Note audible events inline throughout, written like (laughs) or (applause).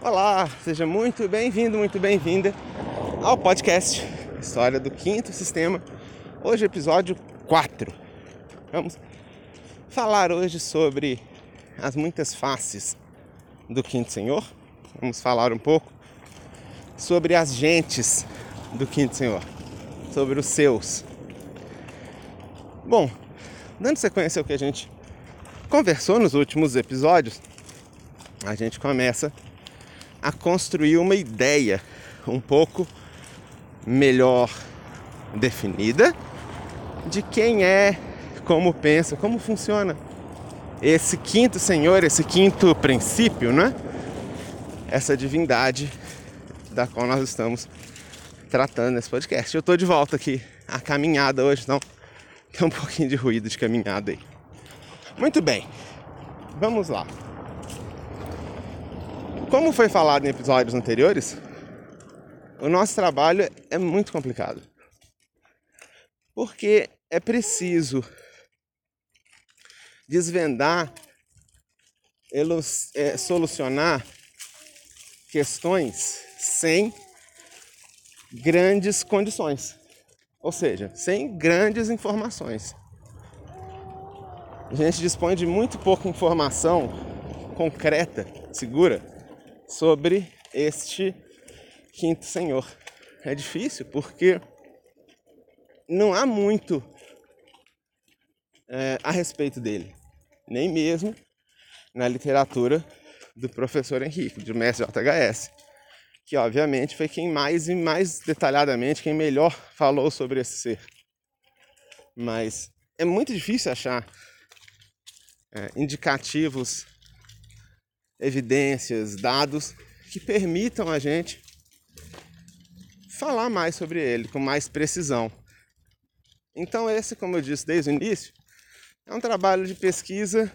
Olá, seja muito bem-vindo, muito bem-vinda ao podcast História do Quinto Sistema. Hoje, episódio 4. Vamos falar hoje sobre as muitas faces do Quinto Senhor. Vamos falar um pouco sobre as gentes do Quinto Senhor, sobre os seus. Bom, dando sequência ao que a gente conversou nos últimos episódios, a gente começa a construir uma ideia um pouco melhor definida de quem é, como pensa, como funciona esse quinto senhor, esse quinto princípio, né? Essa divindade da qual nós estamos tratando nesse podcast. Eu estou de volta aqui, a caminhada hoje, então tem um pouquinho de ruído de caminhada aí. Muito bem, vamos lá. Como foi falado em episódios anteriores, o nosso trabalho é muito complicado. Porque é preciso desvendar, é, solucionar questões sem grandes condições, ou seja, sem grandes informações. A gente dispõe de muito pouca informação concreta, segura, sobre este quinto senhor. É difícil porque não há muito é, a respeito dele, nem mesmo na literatura do professor Henrique, do mestre JHS, que obviamente foi quem mais e mais detalhadamente, quem melhor falou sobre esse ser. Mas é muito difícil achar é, indicativos evidências, dados que permitam a gente falar mais sobre ele com mais precisão. Então, esse, como eu disse desde o início, é um trabalho de pesquisa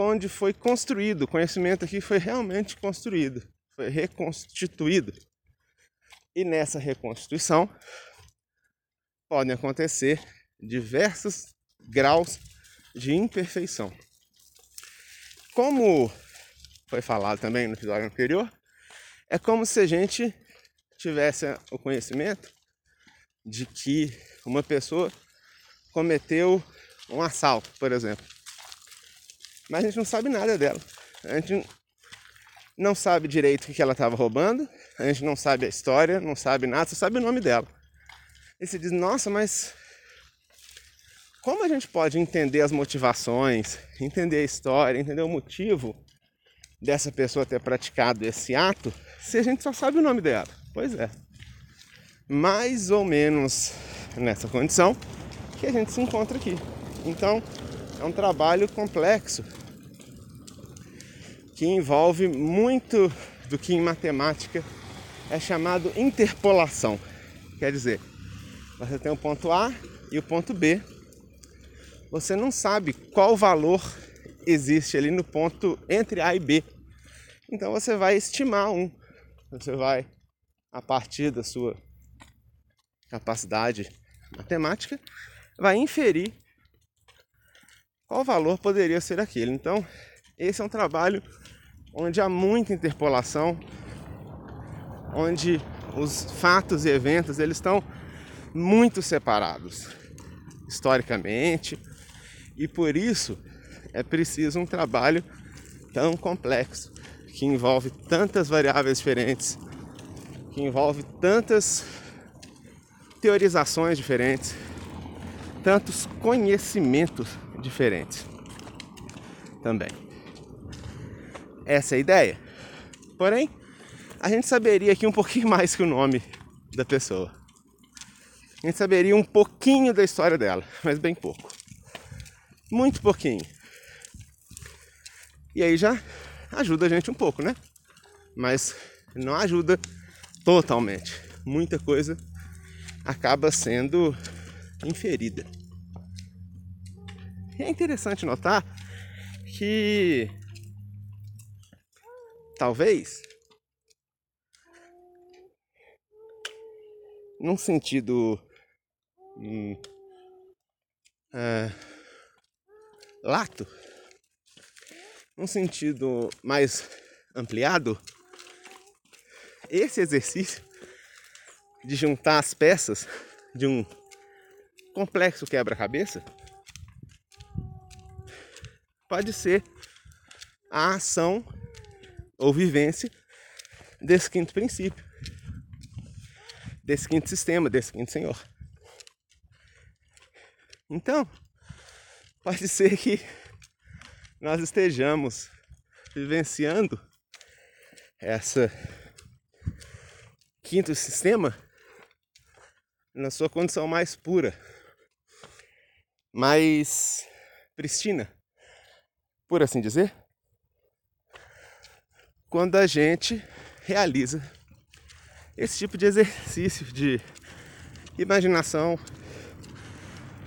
onde foi construído, o conhecimento aqui foi realmente construído, foi reconstituído. E nessa reconstituição podem acontecer diversos graus de imperfeição. Como foi falado também no episódio anterior, é como se a gente tivesse o conhecimento de que uma pessoa cometeu um assalto, por exemplo. Mas a gente não sabe nada dela. A gente não sabe direito o que ela estava roubando, a gente não sabe a história, não sabe nada, só sabe o nome dela. E você diz, nossa, mas como a gente pode entender as motivações, entender a história, entender o motivo dessa pessoa ter praticado esse ato se a gente só sabe o nome dela? Pois é. Mais ou menos nessa condição que a gente se encontra aqui. Então, é um trabalho complexo que envolve muito do que em matemática é chamado interpolação. Quer dizer, você tem o ponto A e o ponto B você não sabe qual valor existe ali no ponto entre A e B. Então você vai estimar um. Você vai, a partir da sua capacidade matemática, vai inferir qual valor poderia ser aquele. Então, esse é um trabalho onde há muita interpolação, onde os fatos e eventos eles estão muito separados historicamente, e por isso é preciso um trabalho tão complexo, que envolve tantas variáveis diferentes, que envolve tantas teorizações diferentes, tantos conhecimentos diferentes também. Essa é a ideia. Porém, a gente saberia aqui um pouquinho mais que o nome da pessoa. A gente saberia um pouquinho da história dela, mas bem pouco. Muito pouquinho. E aí já ajuda a gente um pouco, né? Mas não ajuda totalmente. Muita coisa acaba sendo inferida. E é interessante notar que talvez num sentido hum, é, lato, num sentido mais ampliado, esse exercício de juntar as peças de um complexo quebra-cabeça pode ser a ação ou vivência desse quinto princípio, desse quinto sistema, desse quinto Senhor. Então, pode ser que nós estejamos vivenciando essa quinto sistema na sua condição mais pura, mais pristina, por assim dizer, quando a gente realiza esse tipo de exercício de imaginação,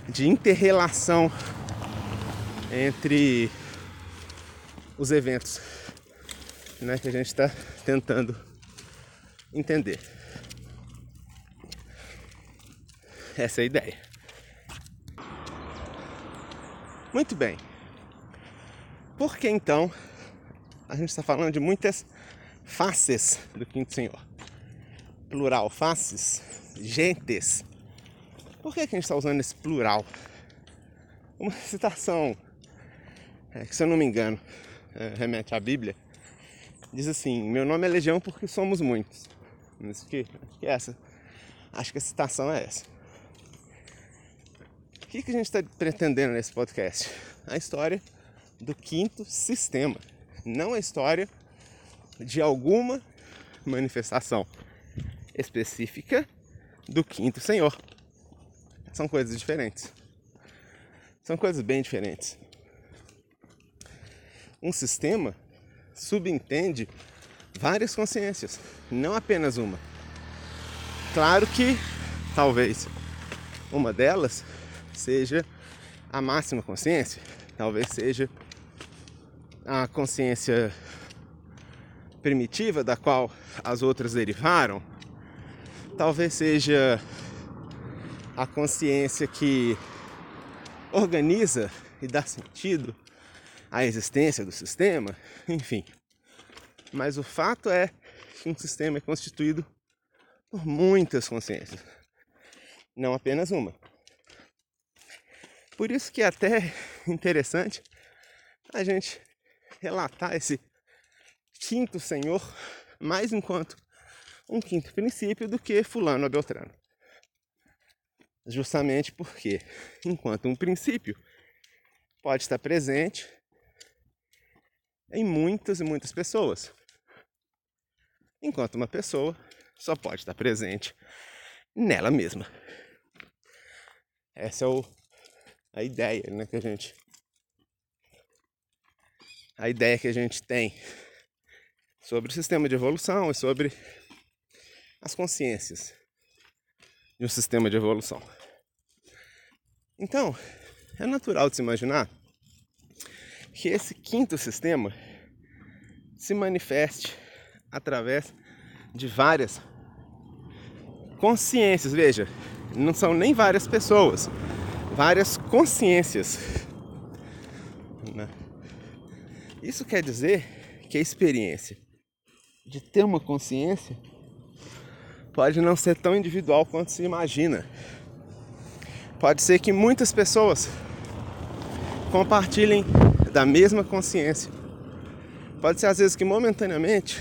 de interrelação entre os eventos né, que a gente está tentando entender. Essa é a ideia. Muito bem. Por que então a gente está falando de muitas faces do Quinto Senhor? Plural, faces, gentes. Por que, que a gente está usando esse plural? Uma citação, é, que se eu não me engano, é, remete à Bíblia, diz assim: Meu nome é Legião porque somos muitos. Acho que, que é essa. Acho que a citação é essa. O que, que a gente está pretendendo nesse podcast? A história do quinto sistema, não a história de alguma manifestação específica do quinto Senhor. São coisas diferentes. São coisas bem diferentes. Um sistema subentende várias consciências, não apenas uma. Claro que talvez uma delas seja a máxima consciência, talvez seja a consciência primitiva da qual as outras derivaram, talvez seja a consciência que organiza e dá sentido à existência do sistema, (laughs) enfim. Mas o fato é que um sistema é constituído por muitas consciências, não apenas uma. Por isso que é até (laughs) interessante a gente relatar esse quinto senhor mais enquanto um quinto princípio do que fulano ou beltrano. Justamente porque, enquanto um princípio pode estar presente em muitas e muitas pessoas, enquanto uma pessoa só pode estar presente nela mesma. Essa é o, a ideia né, que a gente a ideia que a gente tem sobre o sistema de evolução e sobre as consciências de um sistema de evolução. Então, é natural de se imaginar que esse quinto sistema se manifeste através de várias consciências. Veja, não são nem várias pessoas, várias consciências. Né? Isso quer dizer que a experiência de ter uma consciência pode não ser tão individual quanto se imagina. Pode ser que muitas pessoas compartilhem da mesma consciência. Pode ser às vezes que momentaneamente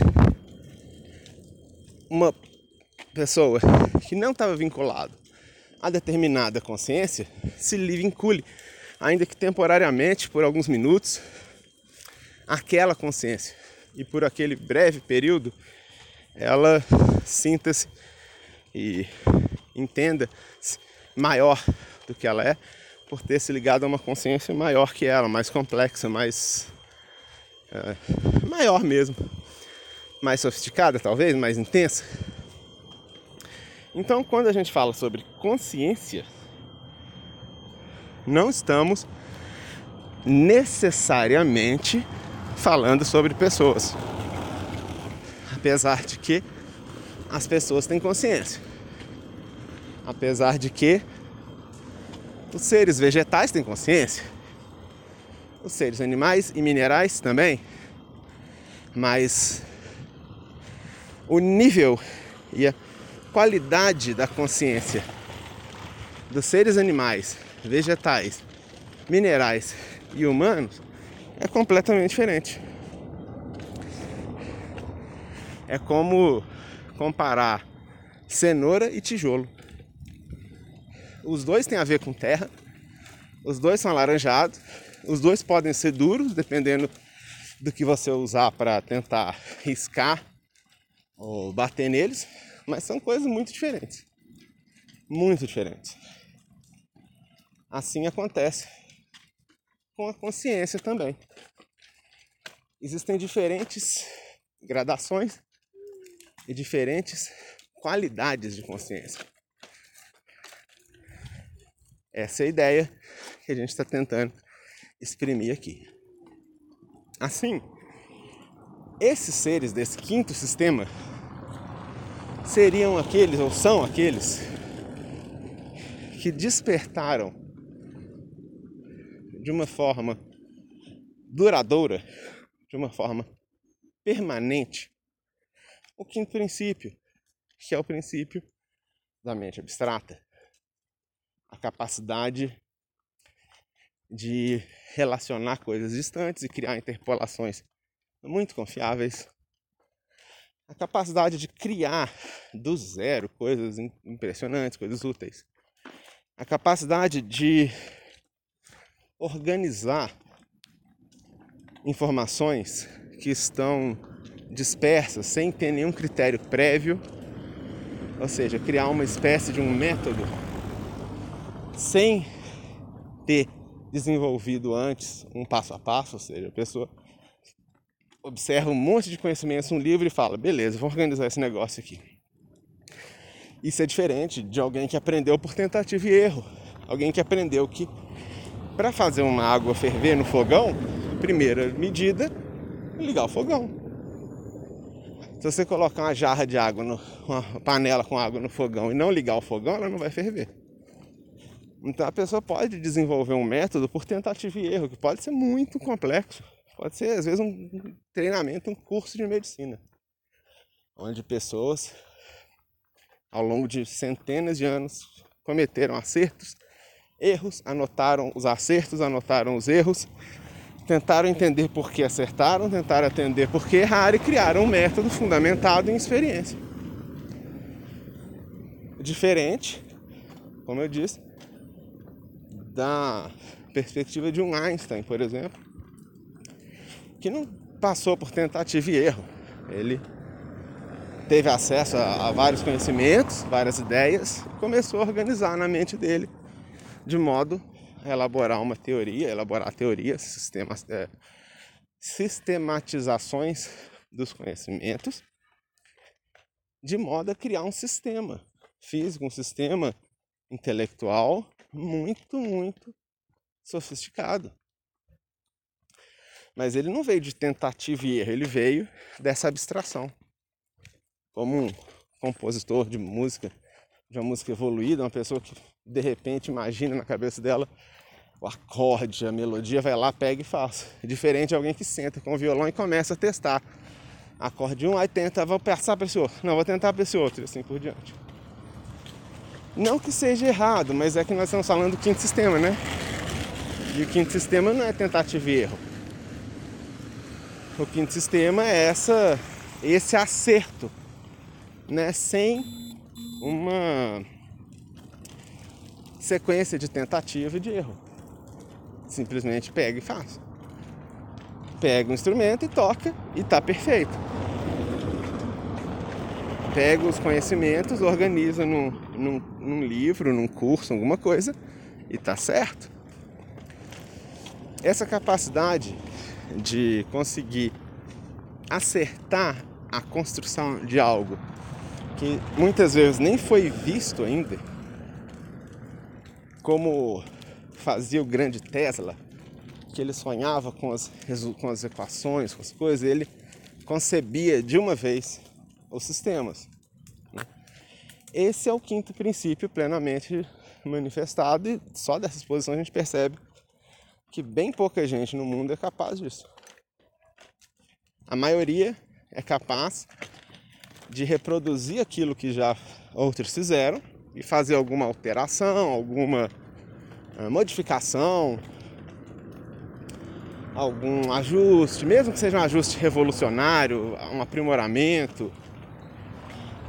uma pessoa que não estava vinculado a determinada consciência se vincule, ainda que temporariamente, por alguns minutos, aquela consciência. E por aquele breve período, ela sinta-se e entenda maior do que ela é, por ter se ligado a uma consciência maior que ela, mais complexa, mais. É, maior mesmo. Mais sofisticada, talvez, mais intensa. Então, quando a gente fala sobre consciência, não estamos necessariamente falando sobre pessoas. Apesar de que as pessoas têm consciência. Apesar de que os seres vegetais têm consciência. Os seres animais e minerais também. Mas o nível e a qualidade da consciência dos seres animais, vegetais, minerais e humanos é completamente diferente. É como comparar cenoura e tijolo. Os dois têm a ver com terra, os dois são alaranjados, os dois podem ser duros, dependendo do que você usar para tentar riscar ou bater neles, mas são coisas muito diferentes. Muito diferentes. Assim acontece com a consciência também. Existem diferentes gradações e diferentes qualidades de consciência. Essa é a ideia que a gente está tentando exprimir aqui. Assim, esses seres desse quinto sistema seriam aqueles, ou são aqueles, que despertaram de uma forma duradoura, de uma forma permanente, o quinto princípio, que é o princípio da mente abstrata. A capacidade de relacionar coisas distantes e criar interpolações muito confiáveis. A capacidade de criar do zero coisas impressionantes, coisas úteis. A capacidade de organizar informações que estão dispersas sem ter nenhum critério prévio, ou seja, criar uma espécie de um método sem ter desenvolvido antes um passo a passo, ou seja, a pessoa observa um monte de conhecimentos no livro e fala: beleza, vou organizar esse negócio aqui. Isso é diferente de alguém que aprendeu por tentativa e erro, alguém que aprendeu que para fazer uma água ferver no fogão, primeira medida, ligar o fogão. Se você colocar uma jarra de água, no, uma panela com água no fogão e não ligar o fogão, ela não vai ferver. Então a pessoa pode desenvolver um método por tentativa e erro, que pode ser muito complexo. Pode ser, às vezes, um treinamento, um curso de medicina. Onde pessoas, ao longo de centenas de anos, cometeram acertos erros, anotaram os acertos, anotaram os erros, tentaram entender por que acertaram, tentaram entender por que erraram e criaram um método fundamentado em experiência. Diferente, como eu disse, da perspectiva de um Einstein, por exemplo, que não passou por tentativa e erro. Ele teve acesso a, a vários conhecimentos, várias ideias, e começou a organizar na mente dele de modo a elaborar uma teoria, elaborar teorias, sistemas, é, sistematizações dos conhecimentos, de modo a criar um sistema físico, um sistema intelectual muito, muito sofisticado. Mas ele não veio de tentativa e erro, ele veio dessa abstração. Como um compositor de música, de uma música evoluída, uma pessoa que de repente imagina na cabeça dela o acorde, a melodia, vai lá, pega e faz. Diferente de alguém que senta com o violão e começa a testar. Acorde um, aí tenta, vou passar para esse outro. Não, vou tentar para esse outro, e assim por diante. Não que seja errado, mas é que nós estamos falando do quinto sistema, né? E o quinto sistema não é tentativa e erro. O quinto sistema é essa, esse acerto, né? Sem uma sequência de tentativa e de erro. Simplesmente pega e faz. Pega o instrumento e toca e está perfeito. Pega os conhecimentos, organiza num, num, num livro, num curso, alguma coisa e está certo. Essa capacidade de conseguir acertar a construção de algo que muitas vezes nem foi visto ainda como fazia o grande Tesla, que ele sonhava com as, com as equações, com as coisas, ele concebia de uma vez os sistemas. Né? Esse é o quinto princípio plenamente manifestado e só dessa exposição a gente percebe que bem pouca gente no mundo é capaz disso. A maioria é capaz de reproduzir aquilo que já outros fizeram e fazer alguma alteração, alguma uh, modificação, algum ajuste, mesmo que seja um ajuste revolucionário, um aprimoramento.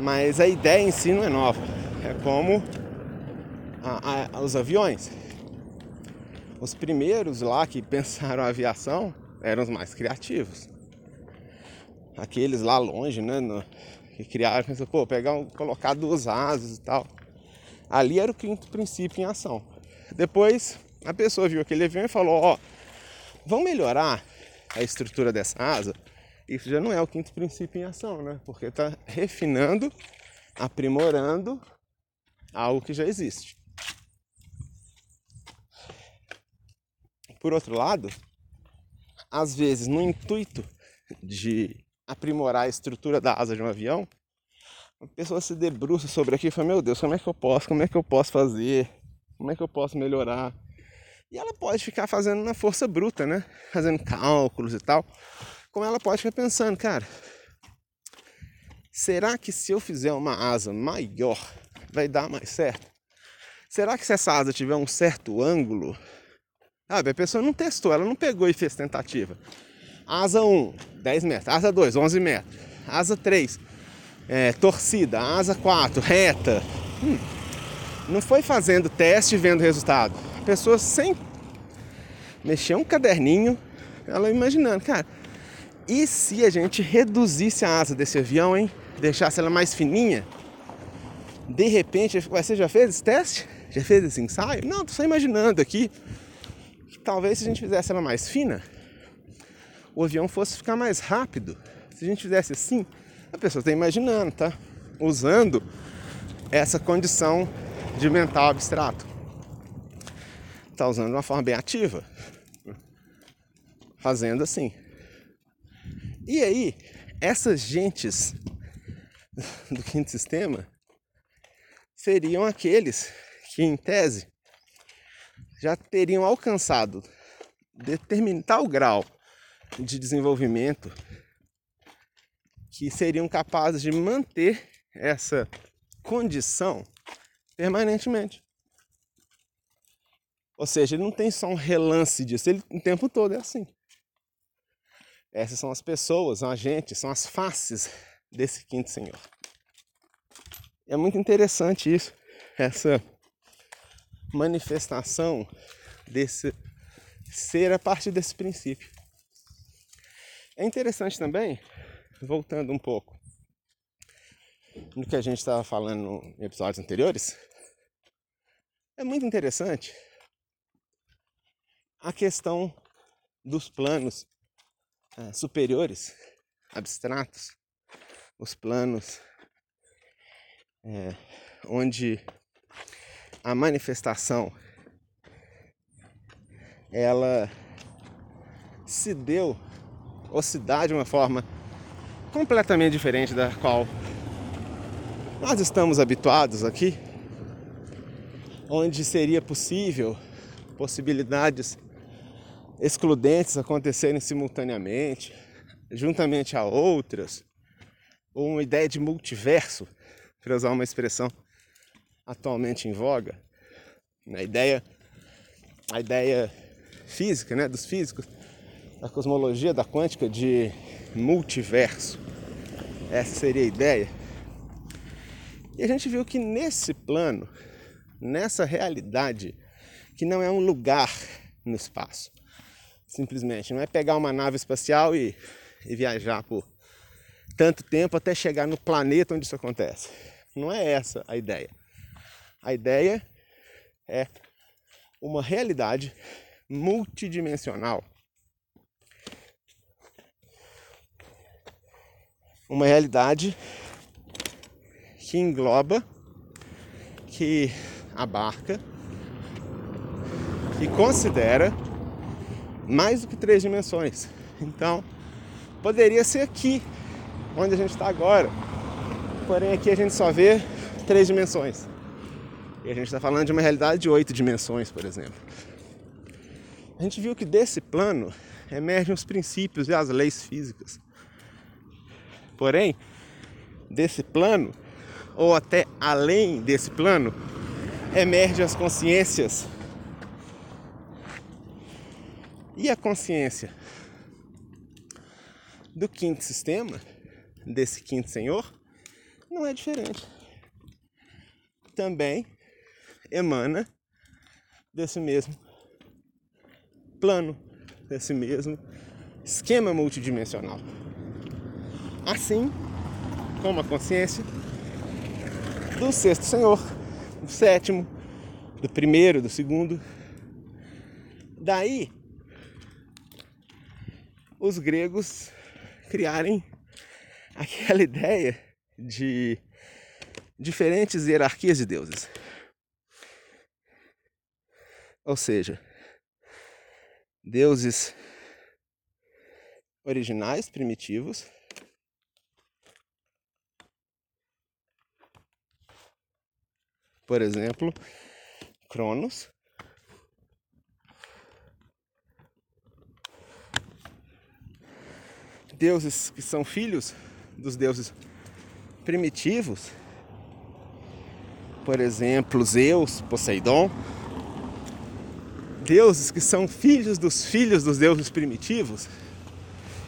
Mas a ideia em si não é nova. É como a, a, os aviões. Os primeiros lá que (laughs) pensaram a aviação eram os mais criativos. Aqueles lá longe, né? No, que criaram, pensou, pô, pegar um, colocar duas asas e tal. Ali era o quinto princípio em ação. Depois a pessoa viu aquele avião e falou, ó, vão melhorar a estrutura dessa asa. Isso já não é o quinto princípio em ação, né? Porque está refinando, aprimorando algo que já existe. Por outro lado, às vezes no intuito de aprimorar a estrutura da asa de um avião, a pessoa se debruça sobre aquilo e fala, meu Deus, como é que eu posso? Como é que eu posso fazer? Como é que eu posso melhorar? E ela pode ficar fazendo na força bruta, né? Fazendo cálculos e tal. Como ela pode ficar pensando, cara, será que se eu fizer uma asa maior vai dar mais certo? Será que se essa asa tiver um certo ângulo? Sabe, a pessoa não testou, ela não pegou e fez tentativa. Asa 1, 10 metros. Asa 2, 11 metros. Asa 3, é, torcida. Asa 4, reta. Hum, não foi fazendo teste e vendo resultado. A pessoa sem mexer um caderninho, ela imaginando, cara, e se a gente reduzisse a asa desse avião, hein? Deixasse ela mais fininha? De repente, você já fez esse teste? Já fez esse ensaio? Não, tô só imaginando aqui. Que talvez se a gente fizesse ela mais fina, o avião fosse ficar mais rápido. Se a gente fizesse assim, a pessoa está imaginando, tá? Usando essa condição de mental abstrato. Está usando de uma forma bem ativa. Fazendo assim. E aí, essas gentes (laughs) do quinto sistema seriam aqueles que, em tese, já teriam alcançado determinado grau de desenvolvimento que seriam capazes de manter essa condição permanentemente. Ou seja, ele não tem só um relance disso, ele o tempo todo é assim. Essas são as pessoas, são agentes, são as faces desse quinto senhor. É muito interessante isso, essa manifestação desse ser a partir desse princípio. É interessante também, voltando um pouco no que a gente estava falando em episódios anteriores, é muito interessante a questão dos planos é, superiores, abstratos, os planos é, onde a manifestação ela se deu ou se dá de uma forma completamente diferente da qual nós estamos habituados aqui, onde seria possível possibilidades excludentes acontecerem simultaneamente, juntamente a outras, ou uma ideia de multiverso, para usar uma expressão atualmente em voga, a ideia, a ideia física, né, dos físicos, da cosmologia da quântica de multiverso. Essa seria a ideia. E a gente viu que nesse plano, nessa realidade, que não é um lugar no espaço, simplesmente, não é pegar uma nave espacial e, e viajar por tanto tempo até chegar no planeta onde isso acontece. Não é essa a ideia. A ideia é uma realidade multidimensional uma realidade que engloba, que abarca, que considera mais do que três dimensões. Então, poderia ser aqui, onde a gente está agora. Porém, aqui a gente só vê três dimensões. E a gente está falando de uma realidade de oito dimensões, por exemplo. A gente viu que desse plano emergem os princípios e as leis físicas Porém, desse plano, ou até além desse plano, emergem as consciências. E a consciência do quinto sistema, desse quinto senhor, não é diferente. Também emana desse mesmo plano, desse mesmo esquema multidimensional. Assim como a consciência do sexto senhor, do sétimo, do primeiro, do segundo. Daí, os gregos criarem aquela ideia de diferentes hierarquias de deuses. Ou seja, deuses originais, primitivos, por exemplo, Cronos. Deuses que são filhos dos deuses primitivos, por exemplo, Zeus, Poseidon. Deuses que são filhos dos filhos dos deuses primitivos,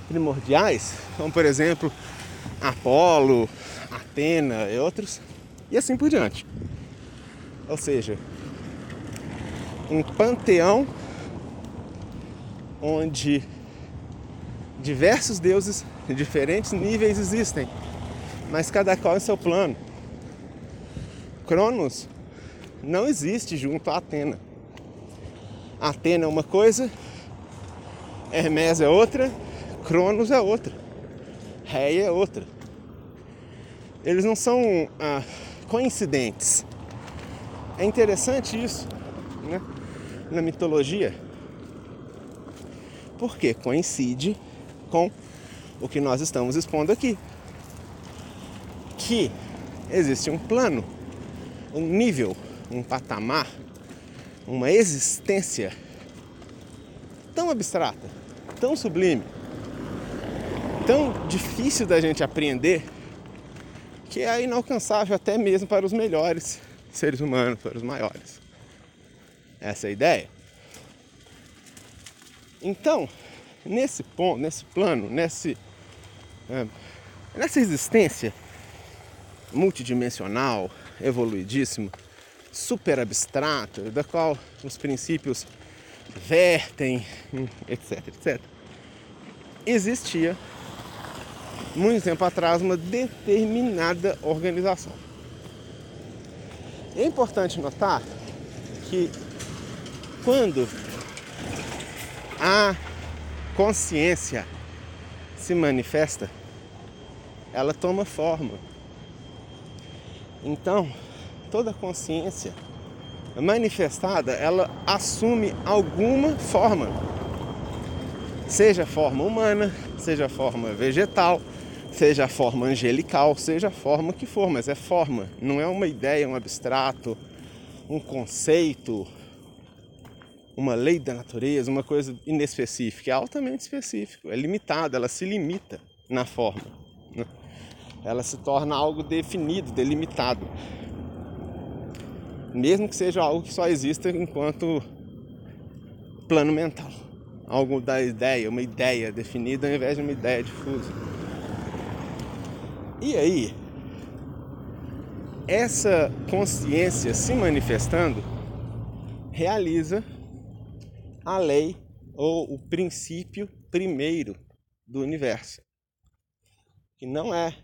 primordiais, como por exemplo Apolo, Atena e outros, e assim por diante. Ou seja, um panteão onde diversos deuses de (laughs) diferentes níveis existem, mas cada qual em seu plano. Cronos não existe junto a Atena. Atena é uma coisa, Hermes é outra, Cronos é outra, Reia é outra. Eles não são ah, coincidentes. É interessante isso né? na mitologia, porque coincide com o que nós estamos expondo aqui. Que existe um plano, um nível, um patamar, uma existência tão abstrata, tão sublime, tão difícil da gente apreender, que é inalcançável até mesmo para os melhores seres humanos, para os maiores. Essa é a ideia. Então, nesse ponto, nesse plano, nesse, é, nessa existência multidimensional, evoluidíssima, super abstrata, da qual os princípios vertem, etc, etc, existia muito tempo atrás uma determinada organização. É importante notar que quando a consciência se manifesta, ela toma forma. Então, toda consciência manifestada, ela assume alguma forma. Seja forma humana, seja forma vegetal, seja forma angelical, seja forma que for, mas é forma, não é uma ideia, um abstrato, um conceito, uma lei da natureza, uma coisa inespecífica, é altamente específico, é limitado, ela se limita na forma. Né? Ela se torna algo definido, delimitado. Mesmo que seja algo que só exista enquanto plano mental. Algo da ideia, uma ideia definida ao invés de uma ideia difusa. E aí, essa consciência se manifestando realiza a lei ou o princípio primeiro do universo, que não é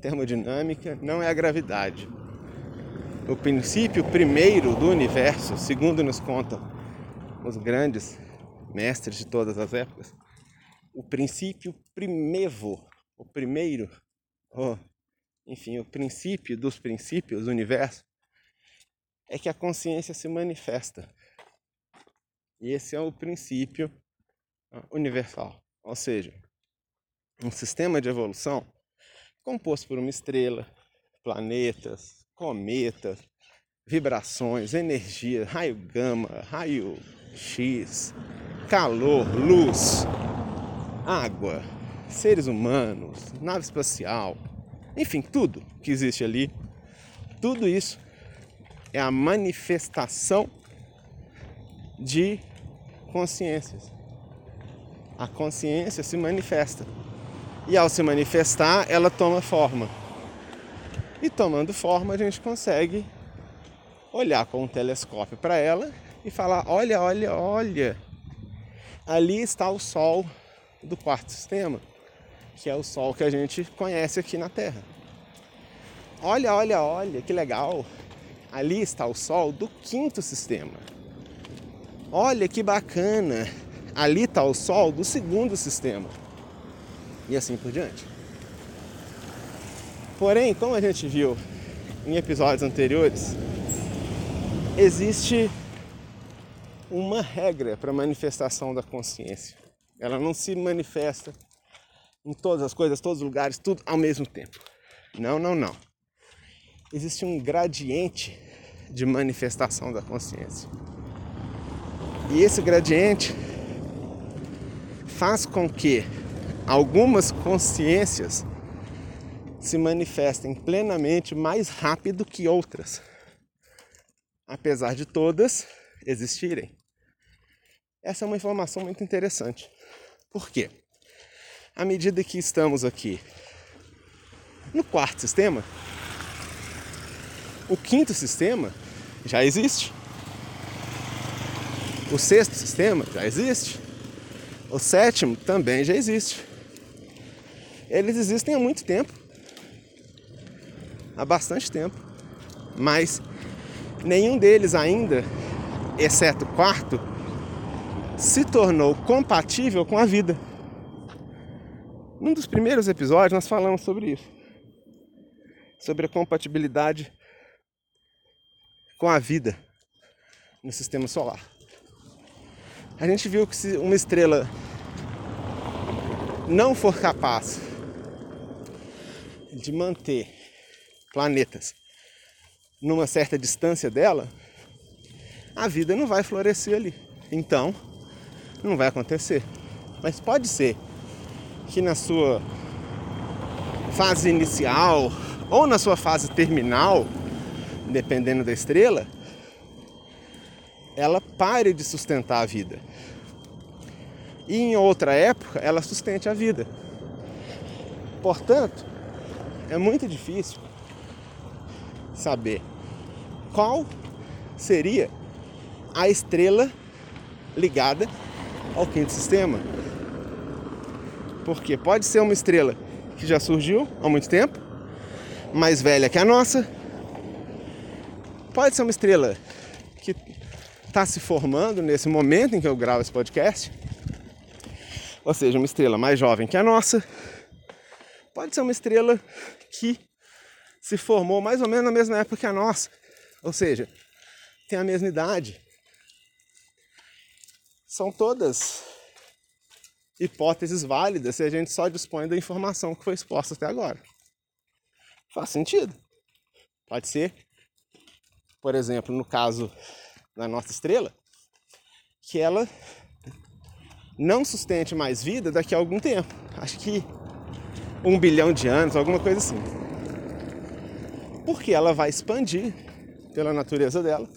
termodinâmica, não é a gravidade. O princípio primeiro do universo, segundo nos contam os grandes mestres de todas as épocas, o princípio primevo, o primeiro enfim, o princípio dos princípios do universo é que a consciência se manifesta. E esse é o princípio ah, universal. Ou seja, um sistema de evolução composto por uma estrela, planetas, cometas, vibrações, energia, raio gama, raio X, calor, luz, água, seres humanos, nave espacial, enfim, tudo que existe ali, tudo isso é a manifestação de consciências. A consciência se manifesta. E ao se manifestar, ela toma forma. E tomando forma, a gente consegue olhar com um telescópio para ela e falar: olha, olha, olha, ali está o Sol do quarto sistema, que é o Sol que a gente conhece aqui na Terra. Olha, olha, olha, que legal! Ali está o Sol do quinto sistema. Olha que bacana! Ali está o Sol do segundo sistema. E assim por diante. Porém, como a gente viu em episódios anteriores, existe uma regra para a manifestação da consciência. Ela não se manifesta em todas as coisas, todos os lugares, tudo ao mesmo tempo. Não, não, não. Existe um gradiente de manifestação da consciência. E esse gradiente faz com que algumas consciências se manifestem plenamente mais rápido que outras, apesar de todas existirem. Essa é uma informação muito interessante. Por quê? À medida que estamos aqui no quarto sistema, o quinto sistema já existe. O sexto sistema já existe. O sétimo também já existe. Eles existem há muito tempo. Há bastante tempo. Mas nenhum deles ainda, exceto o quarto, se tornou compatível com a vida. Num dos primeiros episódios nós falamos sobre isso. Sobre a compatibilidade com a vida no sistema solar. A gente viu que se uma estrela não for capaz de manter planetas numa certa distância dela, a vida não vai florescer ali. Então, não vai acontecer. Mas pode ser que na sua fase inicial ou na sua fase terminal, dependendo da estrela, ela pare de sustentar a vida. E em outra época ela sustente a vida. Portanto, é muito difícil saber qual seria a estrela ligada ao quinto sistema. Porque pode ser uma estrela que já surgiu há muito tempo, mais velha que a nossa. Pode ser uma estrela que está se formando nesse momento em que eu gravo esse podcast. Ou seja, uma estrela mais jovem que a nossa. Pode ser uma estrela que se formou mais ou menos na mesma época que a nossa. Ou seja, tem a mesma idade são todas hipóteses válidas se a gente só dispõe da informação que foi exposta até agora. Faz sentido. Pode ser, por exemplo, no caso da nossa estrela, que ela não sustente mais vida daqui a algum tempo. Acho que um bilhão de anos, alguma coisa assim. Porque ela vai expandir pela natureza dela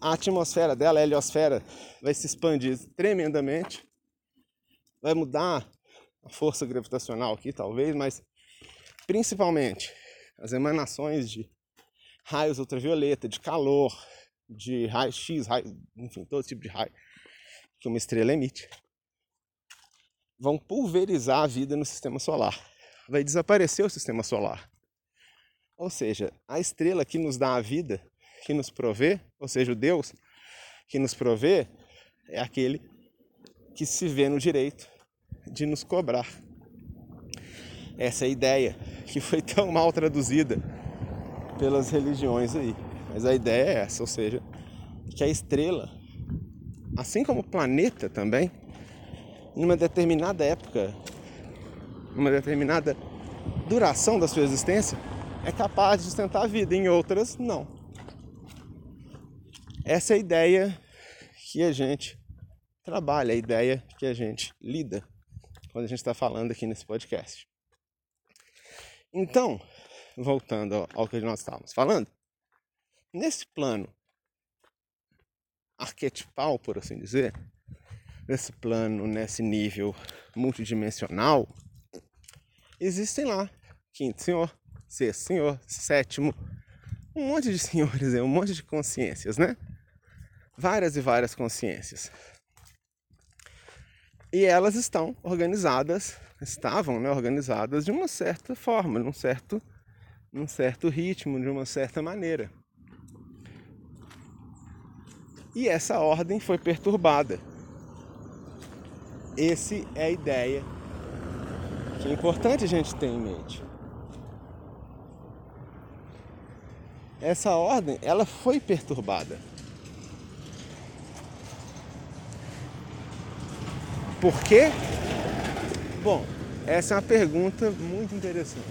a atmosfera dela, a heliosfera, vai se expandir tremendamente, vai mudar a força gravitacional aqui, talvez, mas principalmente as emanações de raios ultravioleta, de calor, de raio X, raio, enfim, todo tipo de raio que uma estrela emite, vão pulverizar a vida no sistema solar. Vai desaparecer o sistema solar. Ou seja, a estrela que nos dá a vida que nos provê, ou seja, o Deus que nos provê, é aquele que se vê no direito de nos cobrar. Essa é ideia que foi tão mal traduzida pelas religiões aí. Mas a ideia é essa, ou seja, que a estrela, assim como o planeta também, numa determinada época, numa determinada duração da sua existência, é capaz de sustentar a vida, em outras não. Essa é a ideia que a gente trabalha, a ideia que a gente lida quando a gente está falando aqui nesse podcast. Então, voltando ao que nós estávamos falando, nesse plano arquetipal, por assim dizer, nesse plano, nesse nível multidimensional, existem lá quinto senhor, sexto senhor, sétimo, um monte de senhores, (laughs) um monte de consciências, né? Várias e várias consciências. E elas estão organizadas, estavam né, organizadas de uma certa forma, num certo, num certo ritmo, de uma certa maneira. E essa ordem foi perturbada. Esse é a ideia que é importante a gente ter em mente. Essa ordem, ela foi perturbada. Por quê? Bom, essa é uma pergunta muito interessante.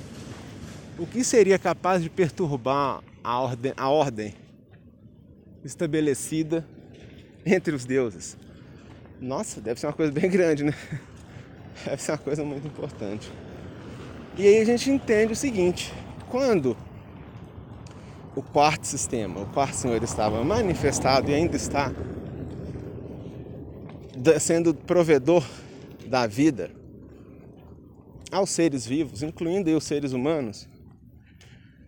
O que seria capaz de perturbar a ordem, a ordem estabelecida entre os deuses? Nossa, deve ser uma coisa bem (laughs) grande, né? Deve ser uma coisa muito importante. E aí a gente entende o seguinte: quando o quarto sistema, o quarto senhor estava manifestado e ainda está sendo provedor da vida aos seres vivos, incluindo os seres humanos,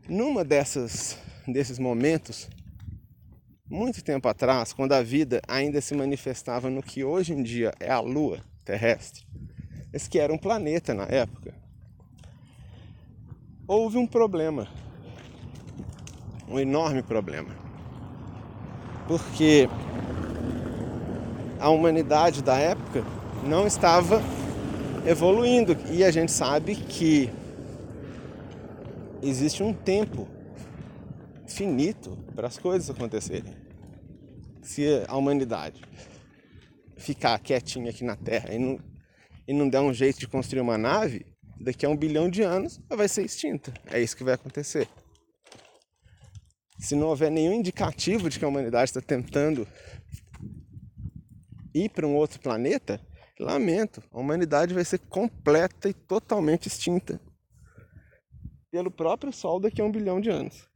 numa dessas desses momentos, muito tempo atrás, quando a vida ainda se manifestava no que hoje em dia é a Lua terrestre, esse que era um planeta na época, houve um problema, um enorme problema, porque a humanidade da época não estava evoluindo e a gente sabe que existe um tempo finito para as coisas acontecerem. Se a humanidade ficar quietinha aqui na Terra e não, e não der um jeito de construir uma nave, daqui a um bilhão de anos ela vai ser extinta. É isso que vai acontecer. Se não houver nenhum indicativo de que a humanidade está tentando ir para um outro planeta, lamento, a humanidade vai ser completa e totalmente extinta pelo próprio Sol daqui a um bilhão de anos.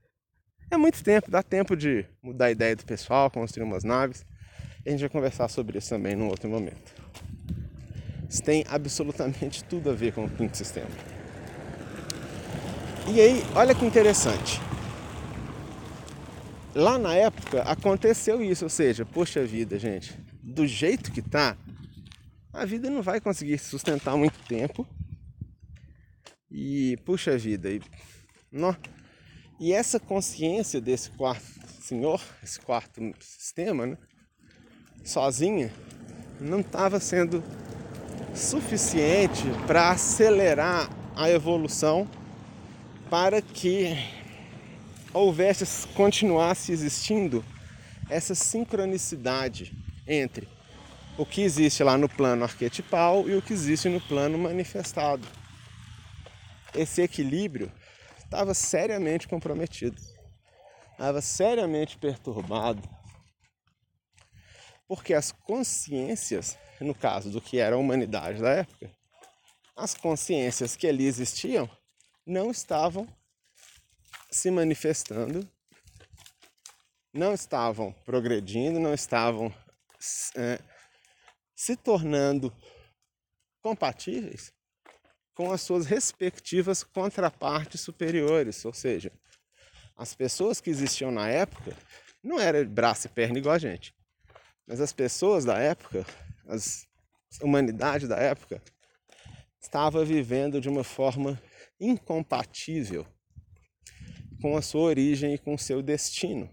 É muito tempo, dá tempo de mudar a ideia do pessoal, construir umas naves. A gente vai conversar sobre isso também num outro momento. Isso tem absolutamente (laughs) tudo a ver com o quinto sistema. E aí, olha que interessante. Lá na época aconteceu isso, ou seja, poxa vida, gente, do jeito que tá, a vida não vai conseguir sustentar muito tempo. E puxa vida, e, não, e essa consciência desse quarto senhor, esse quarto sistema, né, sozinha, não estava sendo suficiente para acelerar a evolução para que houvesse, continuasse existindo essa sincronicidade entre o que existe lá no plano arquetipal e o que existe no plano manifestado. Esse equilíbrio estava seriamente comprometido, estava seriamente perturbado, porque as consciências, no caso do que era a humanidade da época, as consciências que ali existiam não estavam se manifestando, não estavam progredindo, não estavam é, se tornando compatíveis com as suas respectivas contrapartes superiores, ou seja, as pessoas que existiam na época não eram braço e perna igual a gente, mas as pessoas da época, as humanidade da época, estava vivendo de uma forma incompatível com a sua origem e com o seu destino.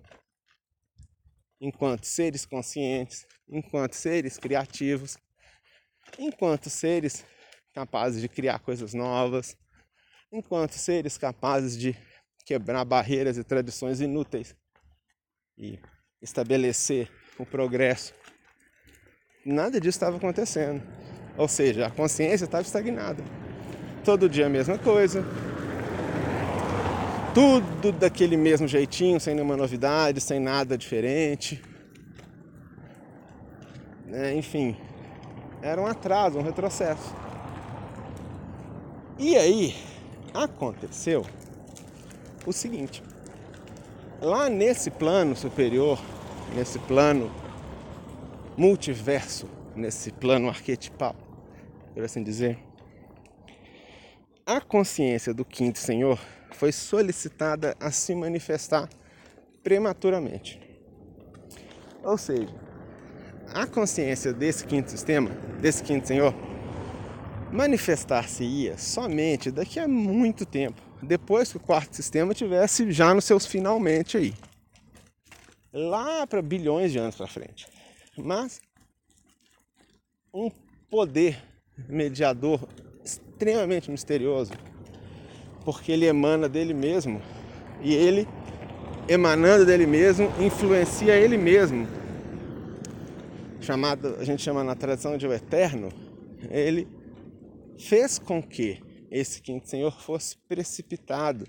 Enquanto seres conscientes, enquanto seres criativos, enquanto seres capazes de criar coisas novas, enquanto seres capazes de quebrar barreiras e tradições inúteis e estabelecer o progresso. Nada disso estava acontecendo. Ou seja, a consciência estava estagnada. Todo dia a mesma coisa, tudo daquele mesmo jeitinho, sem nenhuma novidade, sem nada diferente. É, enfim, era um atraso, um retrocesso. E aí, aconteceu o seguinte: lá nesse plano superior, nesse plano multiverso, nesse plano arquetipal, por assim dizer, a consciência do quinto senhor foi solicitada a se manifestar prematuramente. Ou seja, a consciência desse quinto sistema, desse quinto senhor, manifestar-se-ia somente daqui a muito tempo, depois que o quarto sistema tivesse já nos seus finalmente aí. Lá para bilhões de anos para frente. Mas um poder mediador extremamente misterioso, porque ele emana dele mesmo e ele emanando dele mesmo influencia ele mesmo. Chamado, a gente chama na tradição de o eterno, ele fez com que esse quinto senhor fosse precipitado,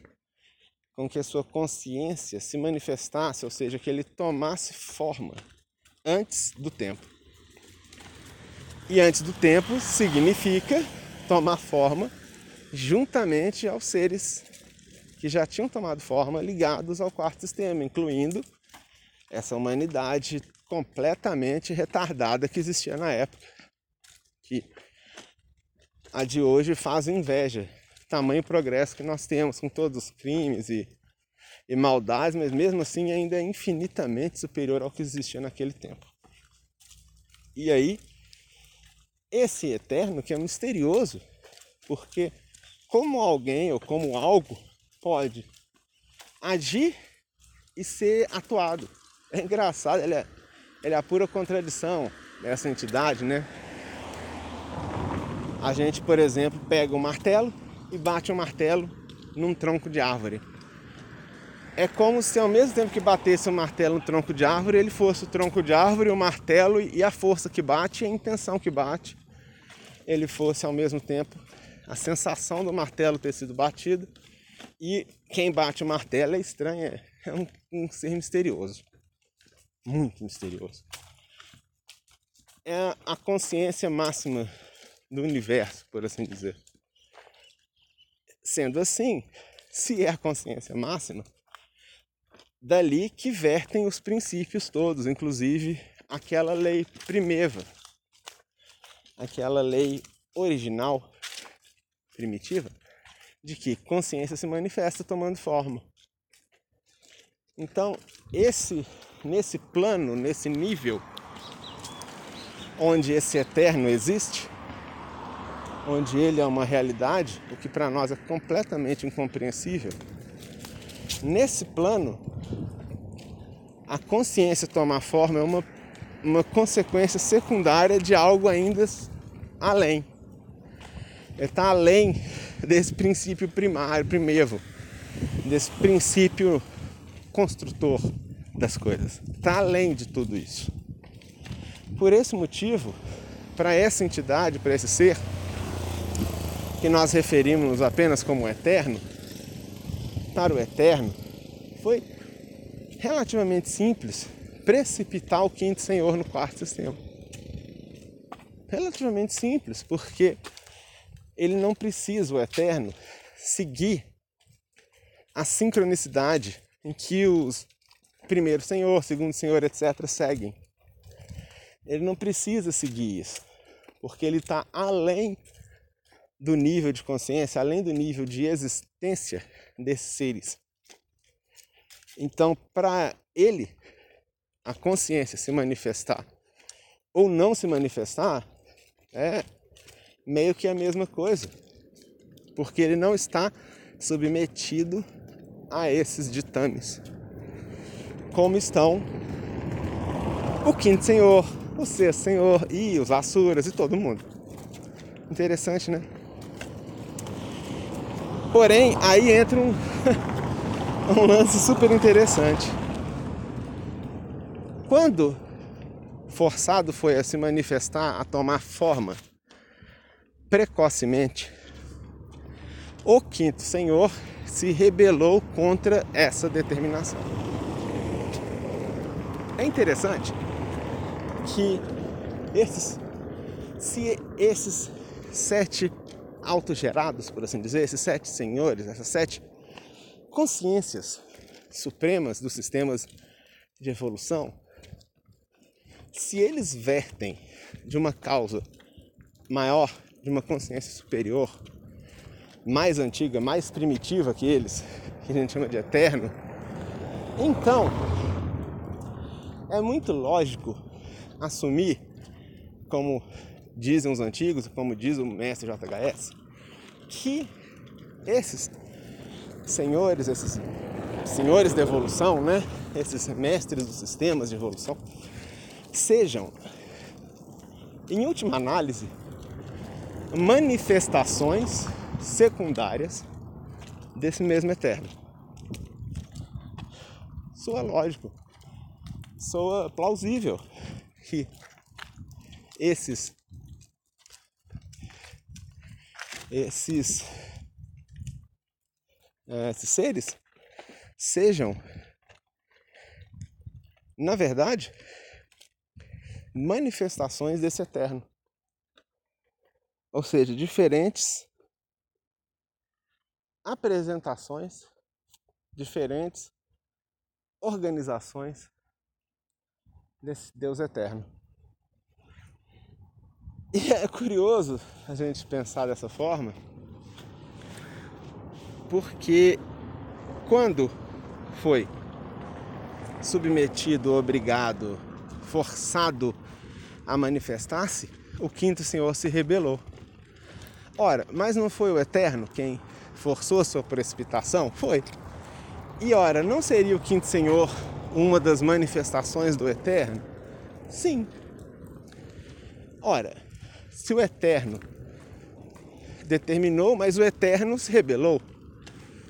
com que a sua consciência se manifestasse, ou seja, que ele tomasse forma antes do tempo. E antes do tempo significa tomar forma juntamente aos seres que já tinham tomado forma ligados ao quarto sistema, incluindo essa humanidade completamente retardada que existia na época, que a de hoje faz inveja. Tamanho progresso que nós temos com todos os crimes e, e maldades, mas mesmo assim ainda é infinitamente superior ao que existia naquele tempo. E aí, esse eterno que é misterioso, porque como alguém ou como algo pode agir e ser atuado. É engraçado, ele é, ele é a pura contradição dessa entidade, né? A gente, por exemplo, pega um martelo e bate um martelo num tronco de árvore. É como se ao mesmo tempo que batesse um martelo no tronco de árvore, ele fosse o tronco de árvore, o martelo e a força que bate, a intenção que bate, ele fosse ao mesmo tempo a sensação do martelo ter sido batido e quem bate o martelo é estranho, é, é um, um ser misterioso, muito misterioso. É a consciência máxima do universo, por assim dizer. Sendo assim, se é a consciência máxima, dali que vertem os princípios todos, inclusive aquela lei primeva, aquela lei original, primitiva, de que consciência se manifesta tomando forma. Então, esse nesse plano, nesse nível onde esse eterno existe, onde ele é uma realidade, o que para nós é completamente incompreensível, nesse plano, a consciência tomar forma é uma, uma consequência secundária de algo ainda além. Ele está além desse princípio primário, primeiro, desse princípio construtor das coisas. Está além de tudo isso. Por esse motivo, para essa entidade, para esse ser, que nós referimos apenas como eterno, para o eterno, foi relativamente simples precipitar o quinto senhor no quarto sistema. Relativamente simples, porque ele não precisa, o eterno, seguir a sincronicidade em que os primeiro senhor, segundo senhor, etc., seguem. Ele não precisa seguir isso, porque ele está além do nível de consciência, além do nível de existência desses seres. Então, para ele, a consciência se manifestar ou não se manifestar é meio que a mesma coisa, porque ele não está submetido a esses ditames, como estão o quinto senhor, o sexto senhor e os asuras e todo mundo. Interessante, né? Porém, aí entra um, (laughs) um lance super interessante. Quando forçado foi a se manifestar, a tomar forma precocemente, o quinto senhor se rebelou contra essa determinação. É interessante que esses, se esses sete autogerados, por assim dizer, esses sete senhores, essas sete consciências supremas dos sistemas de evolução, se eles vertem de uma causa maior, de uma consciência superior, mais antiga, mais primitiva que eles, que a gente chama de eterno, então é muito lógico assumir, como dizem os antigos, como diz o mestre JHS, que esses senhores, esses senhores da evolução, né, esses mestres dos sistemas de evolução, sejam, em última análise, manifestações secundárias desse mesmo eterno. Soa lógico, soa plausível que esses esses, é, esses seres sejam, na verdade, manifestações desse eterno. Ou seja, diferentes apresentações, diferentes organizações desse Deus eterno. E é curioso a gente pensar dessa forma, porque quando foi submetido, obrigado, forçado a manifestar-se, o quinto senhor se rebelou. Ora, mas não foi o Eterno quem forçou sua precipitação? Foi. E ora, não seria o quinto senhor uma das manifestações do Eterno? Sim. Ora, se o Eterno determinou, mas o Eterno se rebelou,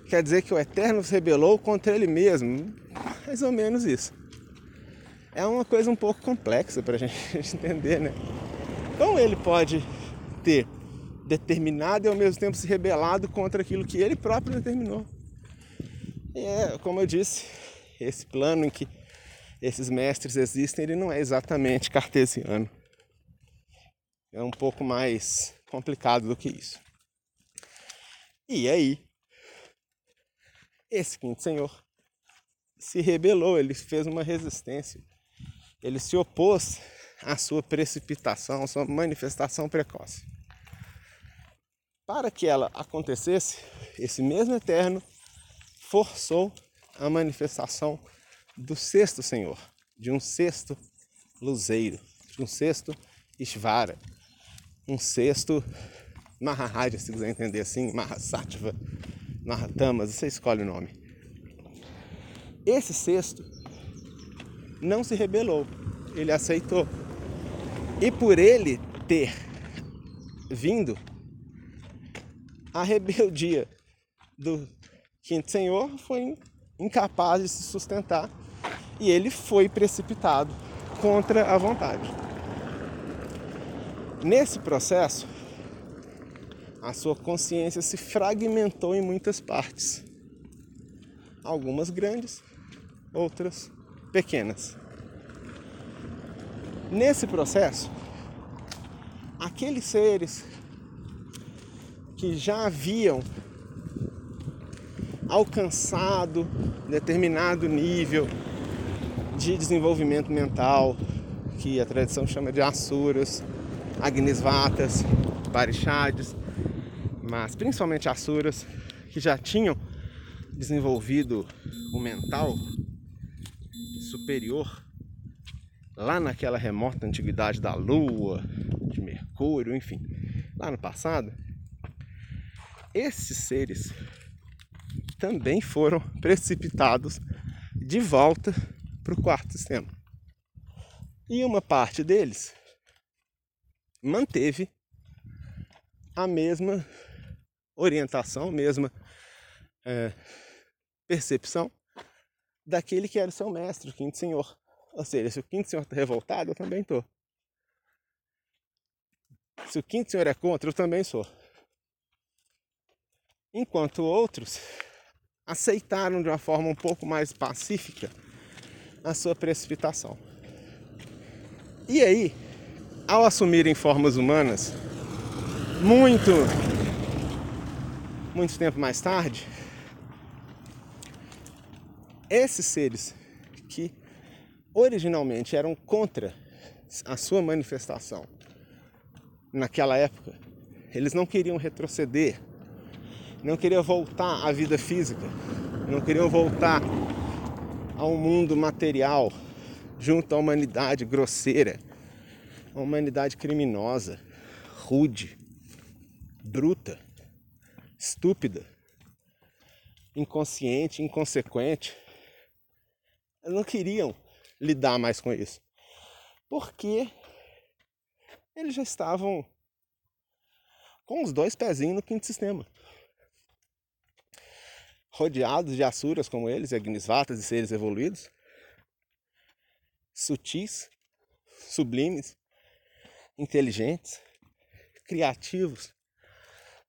quer dizer que o Eterno se rebelou contra ele mesmo. Mais ou menos isso. É uma coisa um pouco complexa para a (laughs) gente entender, né? Como ele pode ter determinado e ao mesmo tempo se rebelado contra aquilo que ele próprio determinou. E é, como eu disse, esse plano em que esses mestres existem, ele não é exatamente cartesiano. É um pouco mais complicado do que isso. E aí, esse quinto senhor se rebelou, ele fez uma resistência. Ele se opôs à sua precipitação, à sua manifestação precoce para que ela acontecesse, esse mesmo Eterno forçou a manifestação do sexto Senhor, de um sexto luzeiro, de um sexto Ishvara, um sexto Maharaj, se quiser entender assim, Mahasattva, Mahatamas, você escolhe o nome. Esse sexto não se rebelou, ele aceitou. E por ele ter vindo a rebeldia do quinto senhor foi incapaz de se sustentar e ele foi precipitado contra a vontade. Nesse processo, a sua consciência se fragmentou em muitas partes. Algumas grandes, outras pequenas. Nesse processo, aqueles seres que já haviam alcançado determinado nível de desenvolvimento mental, que a tradição chama de asuras, agnisvatas, parishades, mas principalmente asuras, que já tinham desenvolvido o mental superior lá naquela remota antiguidade da Lua, de Mercúrio, enfim, lá no passado, esses seres também foram precipitados de volta para o quarto sistema. E uma parte deles manteve a mesma orientação, a mesma é, percepção daquele que era o seu mestre, o quinto senhor. Ou seja, se o quinto senhor está revoltado, eu também estou. Se o quinto senhor é contra, eu também sou enquanto outros aceitaram de uma forma um pouco mais pacífica a sua precipitação. E aí, ao assumirem formas humanas muito muito tempo mais tarde, esses seres que originalmente eram contra a sua manifestação naquela época, eles não queriam retroceder, não queriam voltar à vida física, não queriam voltar ao mundo material junto à humanidade grosseira, à humanidade criminosa, rude, bruta, estúpida, inconsciente, inconsequente. Eles não queriam lidar mais com isso. Porque eles já estavam com os dois pezinhos no quinto sistema. Rodeados de asuras como eles, agnisvatas e seres evoluídos, sutis, sublimes, inteligentes, criativos,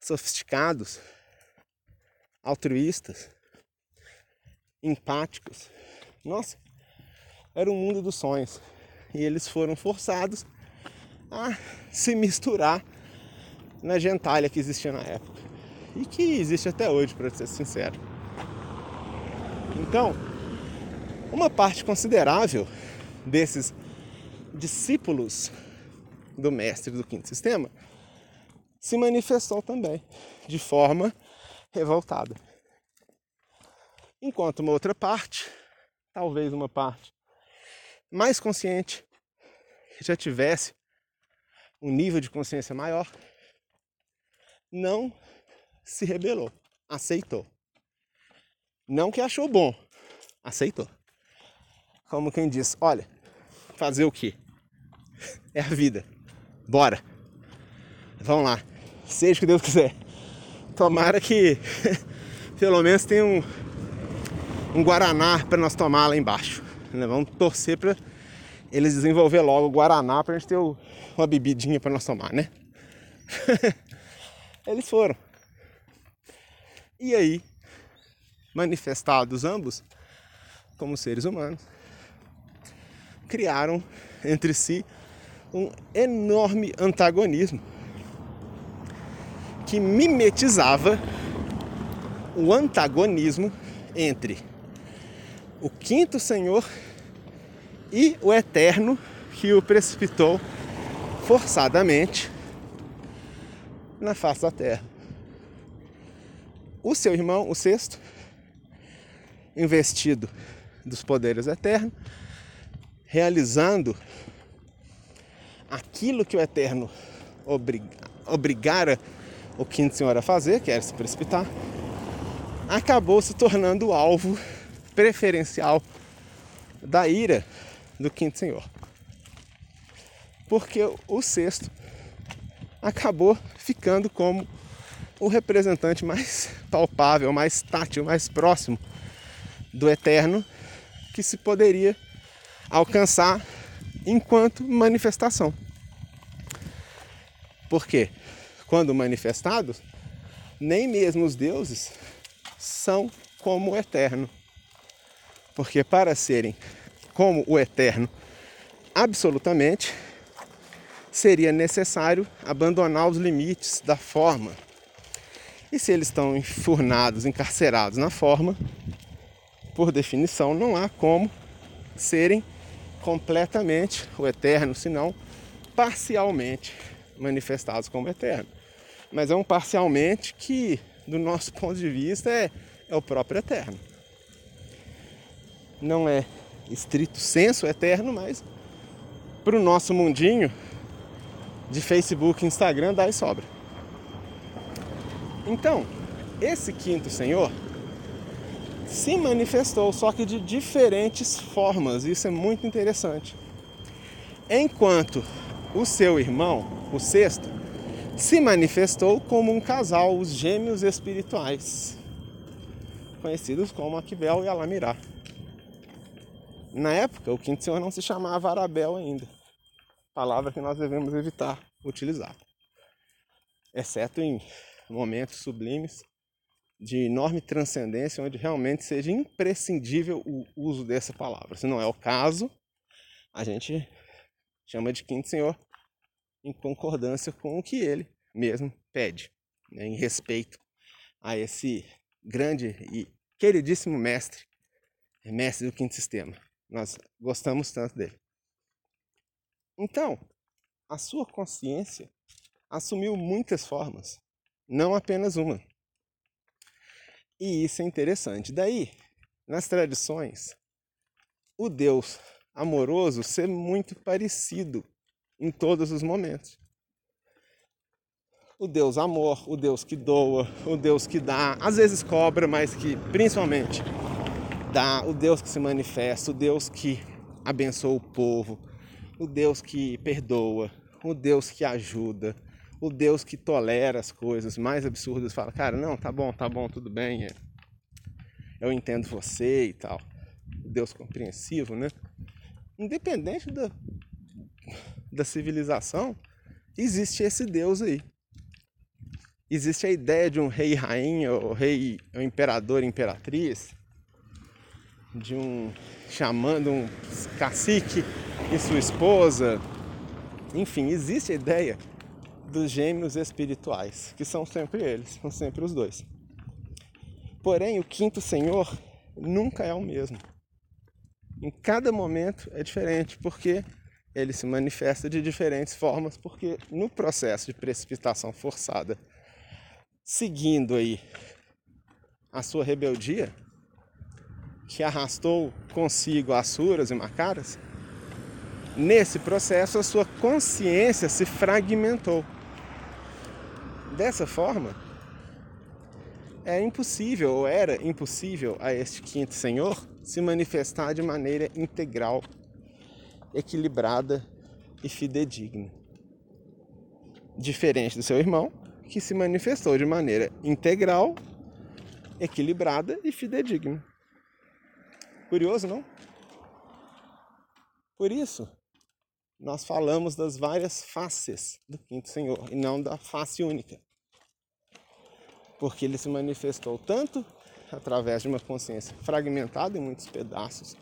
sofisticados, altruístas, empáticos. Nossa, era um mundo dos sonhos. E eles foram forçados a se misturar na gentalha que existia na época. E que existe até hoje, para ser sincero. Então, uma parte considerável desses discípulos do mestre do quinto sistema se manifestou também de forma revoltada. Enquanto uma outra parte, talvez uma parte mais consciente, já tivesse um nível de consciência maior, não se rebelou, aceitou. Não que achou bom, aceitou. Como quem diz, olha, fazer o que? (laughs) É a vida. Bora. Vamos lá. Seja o que Deus quiser. Tomara que (laughs) pelo menos tenha um, um Guaraná para nós tomar lá embaixo. Né? Vamos torcer para eles desenvolver logo o Guaraná para a gente ter o, uma bebidinha para nós tomar, né? (laughs) eles foram. E aí, manifestados ambos como seres humanos, criaram entre si um enorme antagonismo que mimetizava o antagonismo entre o quinto Senhor e o Eterno que o precipitou forçadamente na face da terra. O seu irmão, o sexto, investido dos poderes eternos, realizando aquilo que o Eterno obrigara o quinto senhor a fazer, que era se precipitar, acabou se tornando o alvo preferencial da ira do quinto senhor. Porque o sexto acabou ficando como o representante mais palpável, mais tátil, mais próximo do eterno que se poderia alcançar enquanto manifestação. Porque quando manifestados, nem mesmo os deuses são como o eterno. Porque para serem como o eterno absolutamente, seria necessário abandonar os limites da forma. E se eles estão enfurnados, encarcerados na forma, por definição, não há como serem completamente o eterno, senão parcialmente manifestados como eterno. Mas é um parcialmente que, do nosso (laughs) ponto de vista, é, é o próprio eterno. Não é estrito senso eterno, mas para o nosso mundinho de Facebook e Instagram dá e sobra. Então, esse quinto Senhor se manifestou, só que de diferentes formas. Isso é muito interessante. Enquanto o seu irmão, o sexto, se manifestou como um casal, os gêmeos espirituais, conhecidos como Aquibel e Alamirá. Na época, o quinto senhor não se chamava Arabel ainda, palavra que nós devemos evitar utilizar, exceto em momentos sublimes de enorme transcendência, onde realmente seja imprescindível o uso dessa palavra. Se não é o caso, a gente chama de quinto senhor em concordância com o que ele mesmo pede, né, em respeito a esse grande e queridíssimo mestre, mestre do quinto sistema. Nós gostamos tanto dele. Então, a sua consciência assumiu muitas formas, não apenas uma. E isso é interessante. Daí, nas tradições, o Deus amoroso ser muito parecido em todos os momentos. O Deus amor, o Deus que doa, o Deus que dá, às vezes cobra, mas que principalmente dá, o Deus que se manifesta, o Deus que abençoa o povo, o Deus que perdoa, o Deus que ajuda, o Deus que tolera as coisas mais absurdas, fala, cara, não, tá bom, tá bom, tudo bem, é, eu entendo você e tal. O Deus compreensivo, né? Independente da, da civilização, existe esse Deus aí. Existe a ideia de um rei e rainha, ou rei, ou imperador e imperatriz, de um chamando um cacique e sua esposa. Enfim, existe a ideia dos gêmeos espirituais, que são sempre eles, são sempre os dois. Porém, o quinto Senhor nunca é o mesmo. Em cada momento é diferente, porque ele se manifesta de diferentes formas, porque no processo de precipitação forçada, seguindo aí a sua rebeldia, que arrastou consigo Asuras e Macaras, nesse processo a sua consciência se fragmentou. Dessa forma, é impossível, ou era impossível, a este quinto senhor se manifestar de maneira integral, equilibrada e fidedigna. Diferente do seu irmão, que se manifestou de maneira integral, equilibrada e fidedigna. Curioso, não? Por isso, nós falamos das várias faces do quinto Senhor e não da face única. Porque ele se manifestou tanto através de uma consciência fragmentada em muitos pedaços,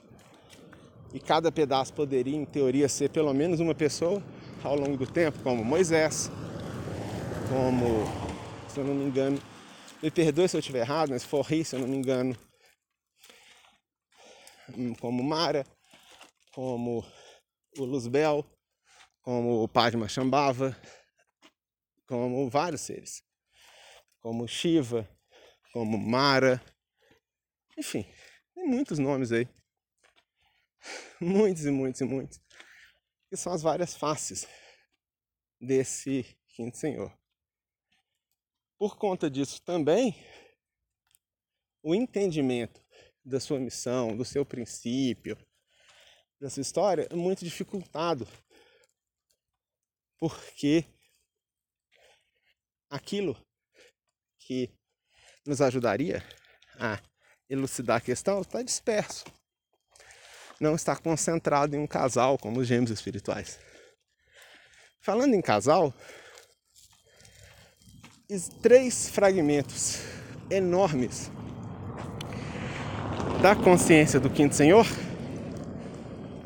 e cada pedaço poderia, em teoria, ser pelo menos uma pessoa ao longo do tempo, como Moisés, como, se eu não me engano, me perdoe se eu estiver errado, mas Forri, se eu não me engano, hum, como Mara, como o Luzbel, como o Padma Shambhava, como vários seres, como Shiva, como Mara, enfim, tem muitos nomes aí. (laughs) Muitos e muitos e muitos. Que são as várias faces desse quinto senhor. Por conta disso também, o entendimento da sua missão, do seu princípio, dessa história é muito dificultado. Porque aquilo que nos ajudaria a elucidar a questão está disperso. Não está concentrado em um casal como os gêmeos espirituais. Falando em casal, três fragmentos enormes da consciência do quinto senhor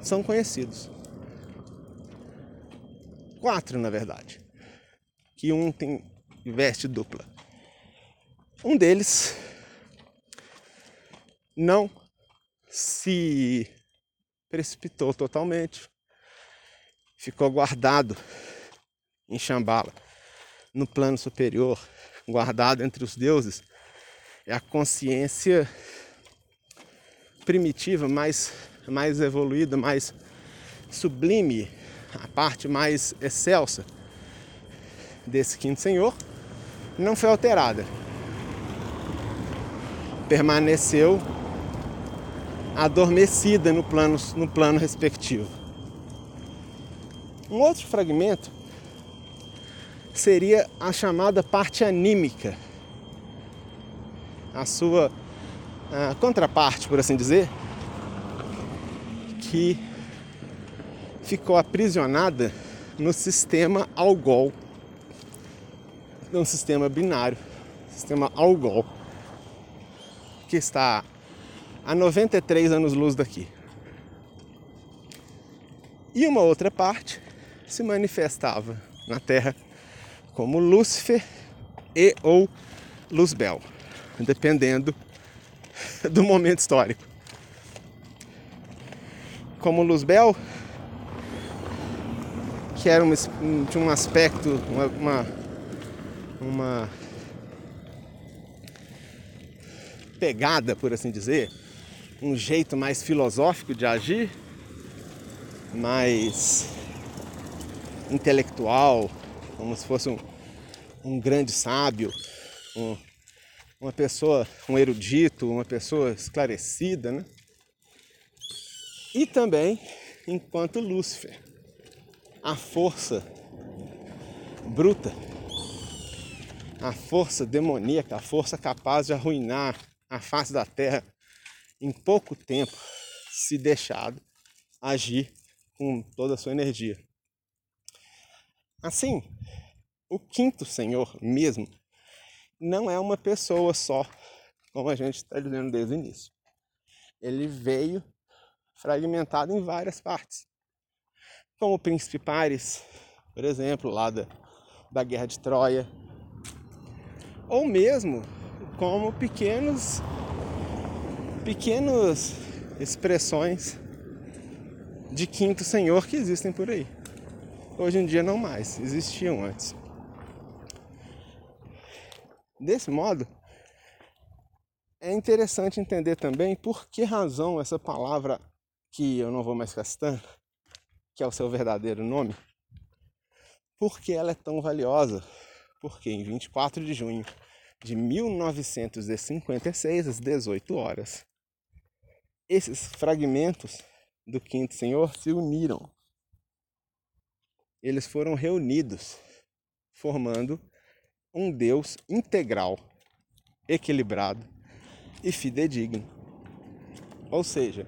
são conhecidos. Quatro, na verdade. Que um tem veste dupla. Um deles não se precipitou totalmente. Ficou guardado em Shambhala, no plano superior, guardado entre os deuses. É a consciência primitiva mais mais evoluída, mais sublime, a parte mais excelsa desse quinto senhor, não foi alterada. Permaneceu adormecida no plano, no plano respectivo. Um outro fragmento seria a chamada parte anímica, a sua a contraparte, por assim dizer, que ficou aprisionada no sistema Algol, no sistema binário, sistema Algol, que está a 93 anos-luz daqui. E uma outra parte se manifestava na Terra como Lúcifer e ou Luzbel. dependendo do momento histórico. Como Luzbel, que era um, tinha um aspecto, uma, uma, uma pegada, por assim dizer, um jeito mais filosófico de agir, mais intelectual, como se fosse um, um grande sábio, um, uma pessoa, um erudito, uma pessoa esclarecida, né? E também enquanto Lúcifer, a força bruta, a força demoníaca, a força capaz de arruinar a face da terra em pouco tempo, se deixado agir com toda a sua energia. Assim, o quinto Senhor mesmo não é uma pessoa só, como a gente está dizendo desde o início. Ele veio fragmentado em várias partes. Como o príncipe Paris, por exemplo, lá da, da Guerra de Troia. Ou mesmo como pequenos pequenas expressões de quinto senhor que existem por aí. Hoje em dia não mais, existiam antes. Desse modo, é interessante entender também por que razão essa palavra que eu não vou mais gastando, que é o seu verdadeiro nome, por que ela é tão valiosa? Porque em 24 de junho de 1956, às 18 horas, esses fragmentos do quinto Senhor se uniram. Eles foram reunidos, formando um Deus integral, equilibrado e fidedigno. Ou seja,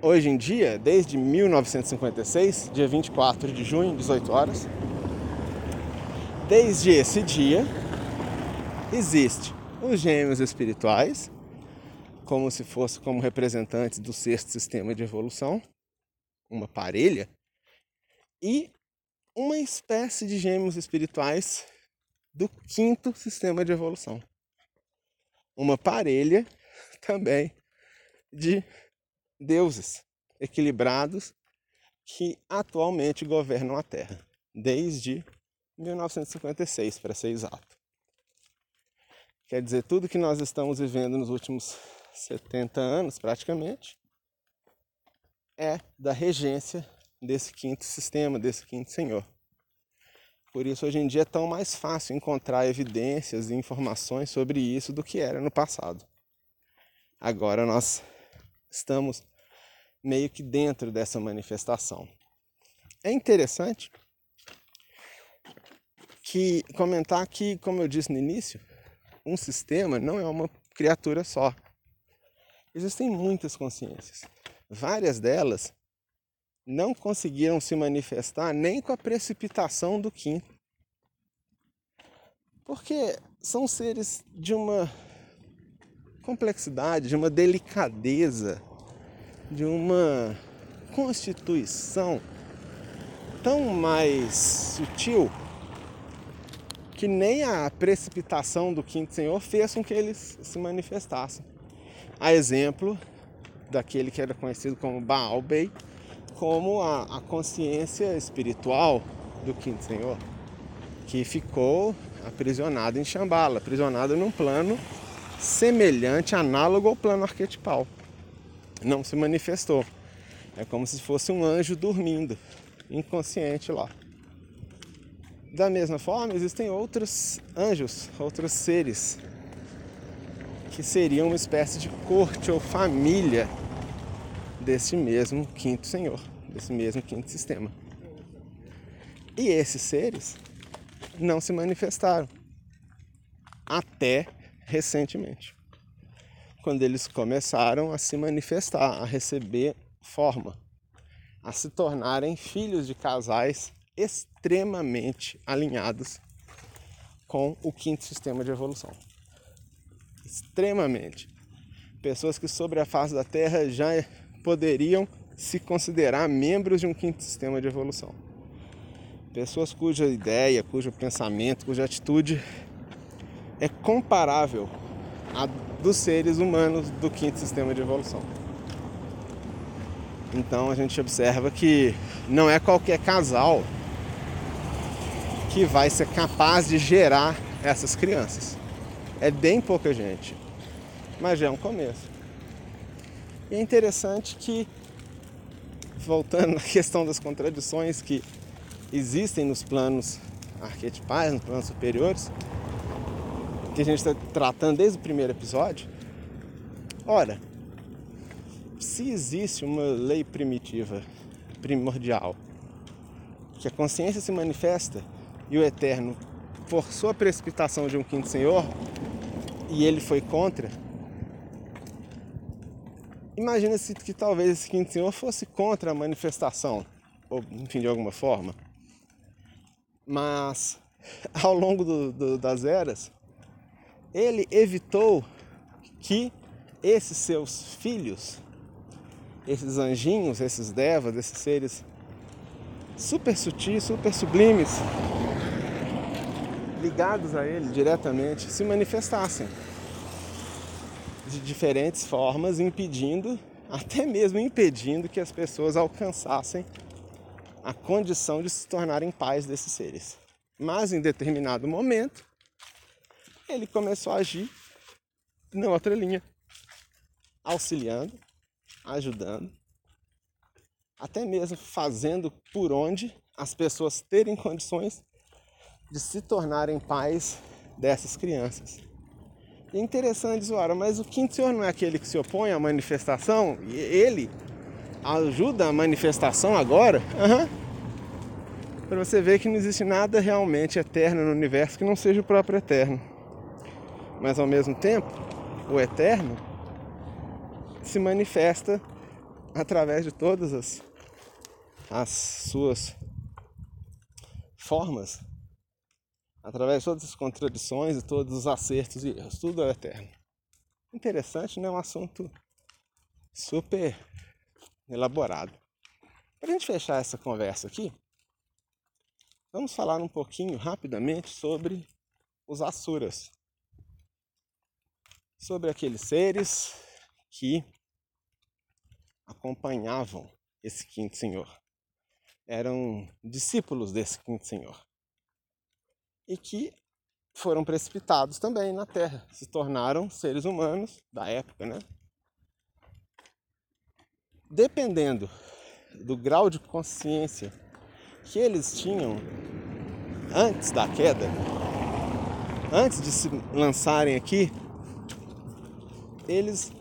hoje em dia, desde 1956, dia 24 de junho, 18 horas, desde esse dia, existe os gêmeos espirituais, como se fosse como representantes do sexto sistema de evolução, uma parelha, e uma espécie de gêmeos espirituais do quinto sistema de evolução. Uma parelha (laughs) também de deuses equilibrados que atualmente governam a Terra, desde 1956, para ser exato. Quer dizer, tudo que nós estamos vivendo nos últimos 70 anos, praticamente, é da regência desse quinto sistema, desse quinto senhor. Por isso, hoje em dia é tão mais fácil encontrar evidências e informações sobre isso do que era no passado. Agora nós estamos meio que dentro dessa manifestação. É interessante que comentar que, como eu disse no início, um sistema não é uma criatura só. Existem muitas consciências. Várias delas não conseguiram se manifestar nem com a precipitação do quinto. Porque são seres de uma complexidade, de uma delicadeza, de uma constituição tão mais sutil que nem a precipitação do quinto senhor fez com que eles se manifestassem. A exemplo daquele que era conhecido como Baal Bey, como a, a consciência espiritual do quinto senhor, que ficou aprisionado em Shambhala, aprisionado num plano semelhante, análogo ao plano arquetipal. Não se manifestou. É como se fosse um anjo dormindo, inconsciente lá. Da mesma forma, existem outros anjos, outros seres, que seriam uma espécie de corte ou família desse mesmo quinto senhor desse mesmo quinto sistema. E esses seres não se manifestaram até recentemente, quando eles começaram a se manifestar, a receber forma, a se tornarem filhos de casais extremamente alinhados com o quinto sistema de evolução. Extremamente. Pessoas que sobre a face da Terra já poderiam se considerar membros de um quinto sistema de evolução. Pessoas cuja ideia, cujo pensamento, cuja atitude é comparável a dos seres humanos do quinto sistema de evolução. Então a gente observa que não é qualquer casal que vai ser capaz de gerar essas crianças. É bem pouca gente, mas já é um começo. E é interessante que, voltando (laughs) à questão das contradições que existem nos planos arquetipais, nos planos superiores, que a gente está tratando desde o primeiro episódio. Ora, se existe uma lei primitiva, primordial, que a consciência se manifesta e o Eterno forçou a precipitação de um quinto senhor e ele foi contra, imagina-se que talvez esse quinto senhor fosse contra a manifestação, ou enfim, de alguma forma. Mas (laughs) ao longo do, do, das eras, ele evitou que esses seus filhos, esses anjinhos, esses devas, esses seres super sutis, super sublimes, ligados a ele diretamente, se manifestassem de diferentes formas, impedindo, até mesmo impedindo que as pessoas alcançassem a condição de se tornarem pais desses seres. Mas em determinado momento, ele começou a agir na outra linha, auxiliando, ajudando, até mesmo fazendo por onde as pessoas terem condições de se tornarem pais dessas crianças. É interessante, Zoara, mas o quinto senhor não é aquele que se opõe à manifestação? E ele ajuda a manifestação agora? Uhum. Para você ver que não existe nada realmente eterno no universo que não seja o próprio eterno mas ao mesmo tempo, o eterno se manifesta através de todas as, as suas formas, através de todas as contradições e todos os acertos e erros. Tudo é eterno. Interessante, né? Um assunto super elaborado. Para a gente fechar essa conversa aqui, vamos falar um pouquinho rapidamente sobre os Asuras sobre aqueles seres que acompanhavam esse quinto senhor. Eram discípulos desse quinto senhor. E que foram precipitados também na Terra, se tornaram seres humanos da época, né? Dependendo do grau de consciência que eles tinham antes da queda, antes de se lançarem aqui eles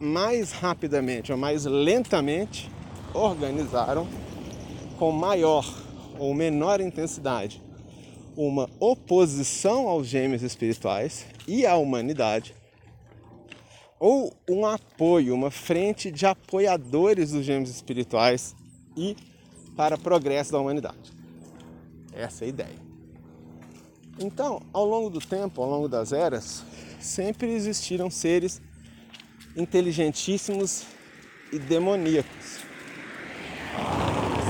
mais rapidamente ou mais lentamente organizaram com maior ou menor intensidade uma oposição aos gêmeos espirituais e à humanidade, ou um apoio, uma frente de apoiadores dos gêmeos espirituais e para progresso da humanidade. Essa é a ideia. Então, ao longo do tempo, ao longo das eras, sempre existiram seres inteligentíssimos e demoníacos.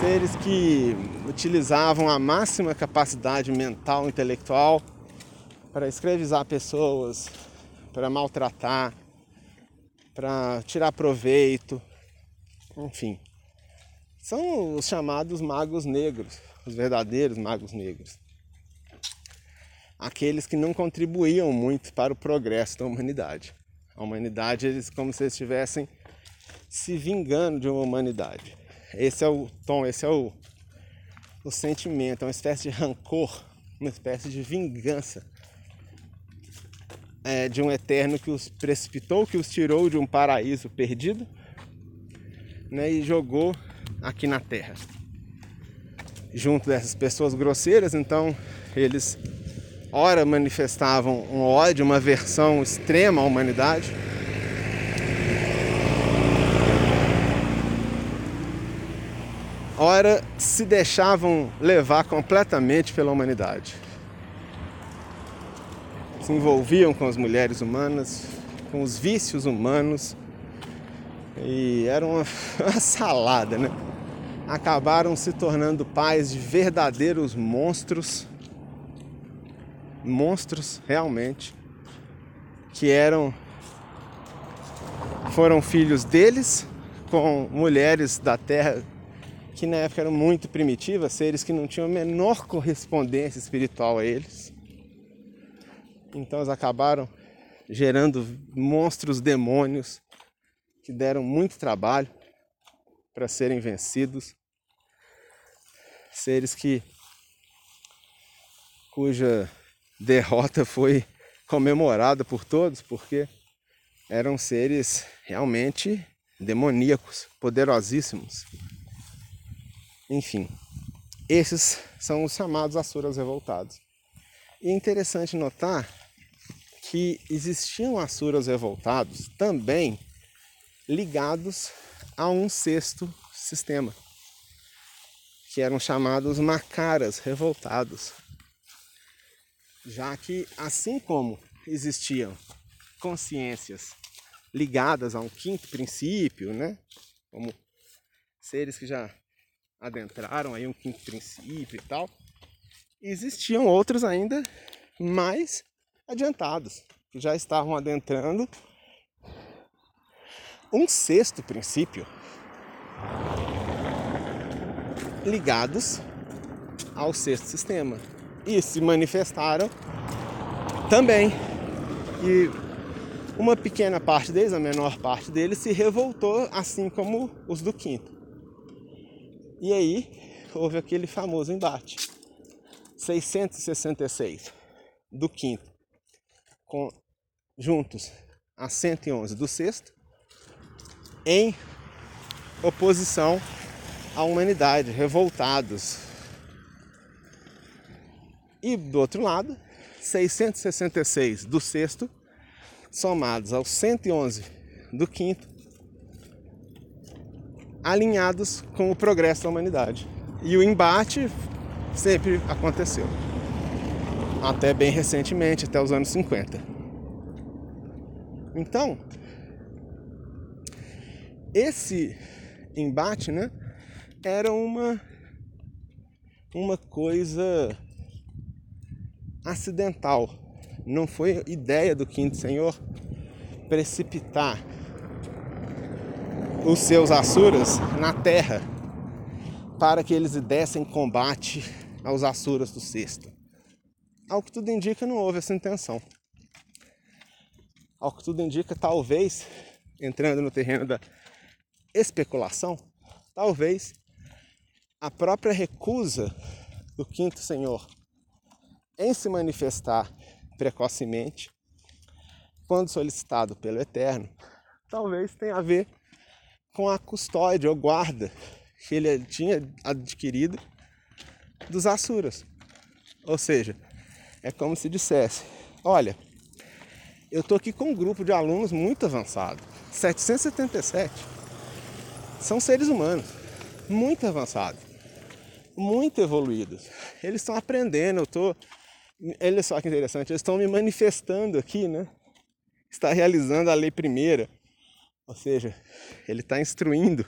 Seres que utilizavam a máxima capacidade mental e intelectual para escravizar pessoas, para maltratar, para tirar proveito, enfim. São os chamados magos negros, os verdadeiros magos negros aqueles que não contribuíam muito para o progresso da humanidade. A humanidade, eles como se estivessem se vingando de uma humanidade. Esse é o tom, esse é o, o sentimento, é uma espécie de rancor, uma espécie de vingança é, de um eterno que os precipitou, que os tirou de um paraíso perdido né, e jogou aqui na terra. Junto dessas pessoas grosseiras, então eles ora manifestavam um ódio, uma aversão extrema à humanidade. Ora se deixavam levar completamente pela humanidade. Se envolviam com as mulheres humanas, com os vícios humanos, e era uma, (laughs) uma salada, né? Acabaram se tornando pais de verdadeiros monstros monstros realmente que eram foram filhos deles com mulheres da terra que na época eram muito primitivas, seres que não tinham a menor correspondência espiritual a eles. Então eles acabaram gerando monstros demônios que deram muito trabalho para serem vencidos. Seres que cuja derrota foi comemorada por todos, porque eram seres realmente demoníacos, poderosíssimos. Enfim, esses são os chamados Asuras revoltados. E é interessante notar que existiam Asuras revoltados também ligados a um sexto sistema, que eram chamados Macaras revoltados. Já que, assim como existiam consciências ligadas a um quinto princípio, né? Como seres que já adentraram aí um quinto princípio e tal. Existiam outros ainda mais adiantados, que já estavam adentrando um sexto princípio ligados ao sexto sistema e se manifestaram também. E uma pequena parte deles, a menor parte deles, se revoltou, assim como os do quinto. E aí houve aquele famoso embate. 666 do quinto, com, juntos a 111 do sexto, em oposição à humanidade, revoltados. E do outro lado, 666 do sexto, somados aos 111 do quinto, alinhados com o progresso da humanidade. E o embate sempre aconteceu. Até bem recentemente, até os anos 50. Então, esse embate, né, era uma uma coisa acidental não foi ideia do quinto senhor precipitar os seus Asuras na terra para que eles dessem combate aos Asuras do sexto. Ao que tudo indica, não houve essa intenção. Ao que tudo indica, talvez, entrando no terreno da especulação, talvez a própria recusa do quinto senhor em se manifestar precocemente, quando solicitado pelo Eterno, talvez tenha a ver com a custódia ou guarda que ele tinha adquirido dos Asuras. Ou seja, é como se dissesse: Olha, eu estou aqui com um grupo de alunos muito avançado 777 são seres humanos muito avançados, muito evoluídos. Eles estão aprendendo, eu estou Olha só que interessante, eles estão me manifestando aqui, né? Está realizando a lei primeira. Ou seja, ele está instruindo,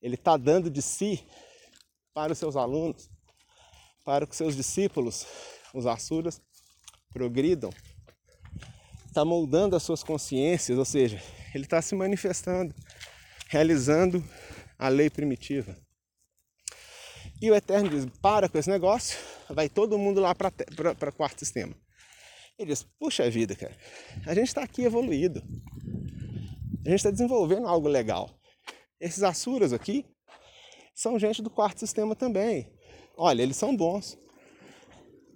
ele está dando de si para os seus alunos, para que seus discípulos, os Asuras, progridam. Está moldando as suas consciências, ou seja, ele está se manifestando, realizando a lei primitiva. E o Eterno diz: para com esse negócio, vai todo mundo lá para quarto sistema. Ele diz: puxa vida, cara, a gente está aqui evoluído, a gente está desenvolvendo algo legal. Esses Asuras aqui são gente do quarto sistema também. Olha, eles são bons.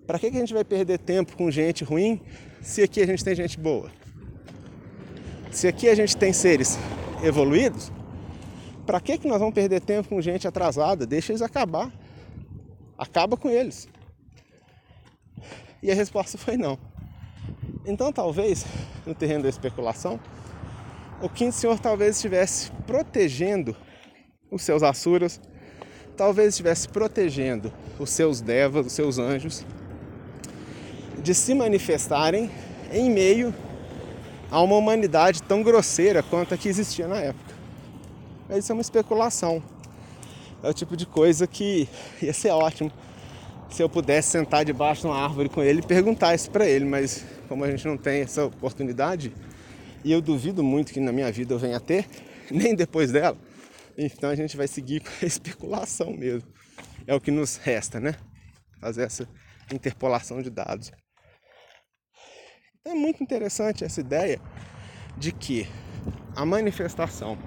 Para que, que a gente vai perder tempo com gente ruim se aqui a gente tem gente boa? Se aqui a gente tem seres evoluídos, para que, que nós vamos perder tempo com gente atrasada? Deixa eles acabar. Acaba com eles. E a resposta (laughs) foi não. Então, talvez, no terreno da especulação, o quinto senhor talvez estivesse protegendo os seus asuras, talvez estivesse protegendo os seus devas, os seus anjos, de se manifestarem em meio a uma humanidade tão grosseira quanto a que existia na época. Mas isso é uma especulação. É o tipo de coisa que ia ser ótimo se eu pudesse sentar debaixo de uma árvore com ele e perguntar isso para ele, mas como a gente não tem essa oportunidade, e eu duvido muito que na minha vida eu venha a ter, (laughs) nem depois dela, então a gente vai seguir com a (laughs) especulação mesmo. É o que nos resta, né? Fazer essa interpolação de dados. É muito interessante essa ideia de que a manifestação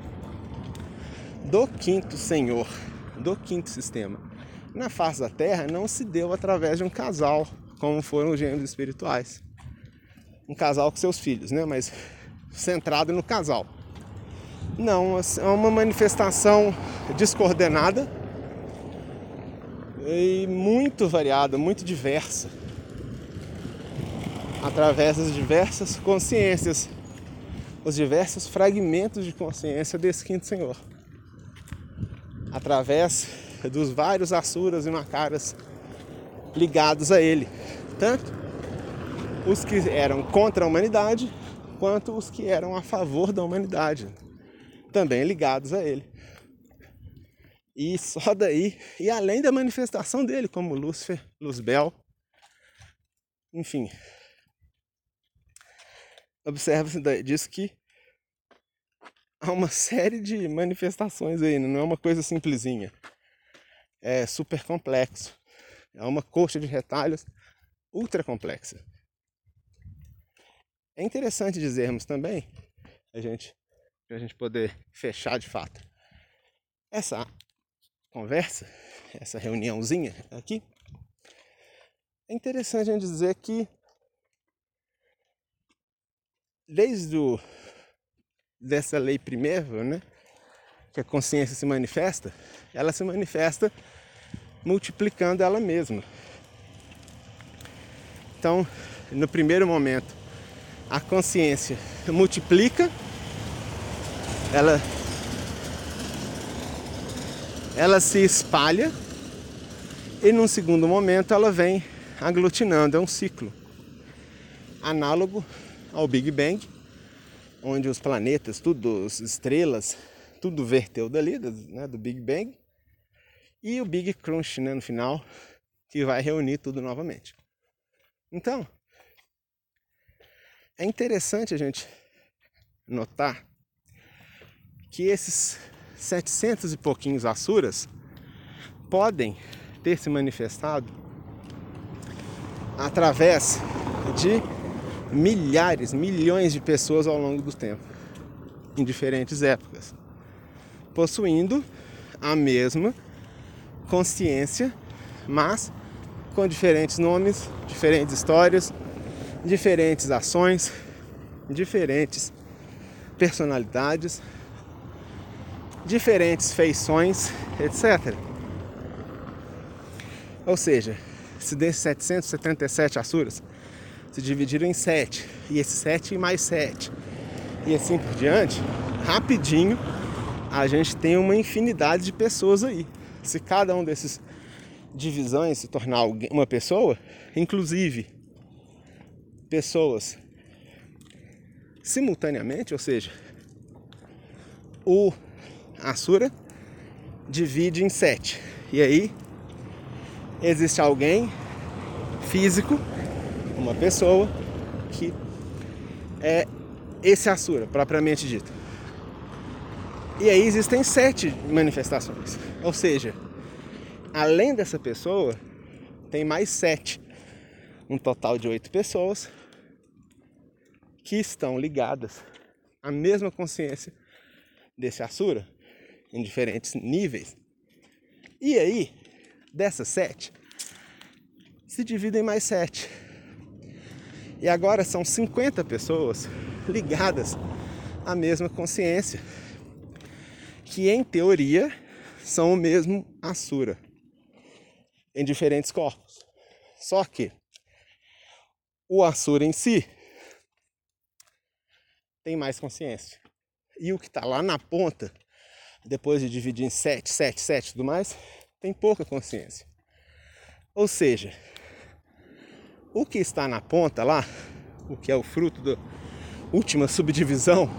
do quinto Senhor, do quinto sistema, na face da Terra não se deu através de um casal, como foram os gêmeos espirituais. Um casal com seus filhos, né? Mas centrado no casal. Não, é uma manifestação descoordenada e muito variada, muito diversa, através das diversas consciências, os diversos fragmentos de consciência desse quinto Senhor, através dos vários asuras e macaras ligados a ele, tanto os que eram contra a humanidade quanto os que eram a favor da humanidade também ligados a ele. E só daí, e além da manifestação dele, como Lúcifer, Luzbel, enfim. Observa-se disso que há uma série de manifestações aí, não é uma coisa simplesinha. É super complexo. É uma coxa de retalhos ultra complexa. É interessante dizermos também, a gente para a gente poder fechar de fato essa conversa, essa reuniãozinha aqui, é interessante a gente dizer que desde o, dessa lei primeira, né, que a consciência se manifesta, ela se manifesta multiplicando ela mesma. Então, no primeiro momento, a consciência multiplica ela ela se espalha e num segundo momento ela vem aglutinando, é um ciclo análogo ao Big Bang, onde os planetas, tudo, as estrelas, tudo verteu dali, né, do Big Bang, e o Big Crunch né, no final, que vai reunir tudo novamente. Então, é interessante a gente notar que esses 700 e pouquinhos Asuras podem ter se manifestado através de milhares, milhões de pessoas ao longo do tempo, em diferentes épocas, possuindo a mesma consciência, mas com diferentes nomes, diferentes histórias, diferentes ações, diferentes personalidades, diferentes feições, etc. Ou seja, se desses 777 Asuras se dividiram em 7, e esses 7 mais 7, e assim por diante, rapidinho a gente tem uma infinidade de pessoas aí. Se cada um desses divisões se tornar uma pessoa, inclusive pessoas simultaneamente, ou seja, o Asura divide em sete. E aí existe alguém físico, uma pessoa, que é esse Asura, propriamente dito. E aí existem sete manifestações. Ou seja, além dessa pessoa, tem mais sete. Um total de oito pessoas que estão ligadas à mesma consciência desse Asura em diferentes níveis. E aí, dessas sete, se dividem mais sete. E agora são 50 pessoas ligadas à mesma consciência, que em teoria são o mesmo Asura, em diferentes corpos. Só que o Asura em si tem mais consciência. E o que está lá na ponta depois de dividir em 7, 7, 7 e tudo mais, tem pouca consciência. Ou seja, o que está na ponta lá, o que é o fruto da última subdivisão,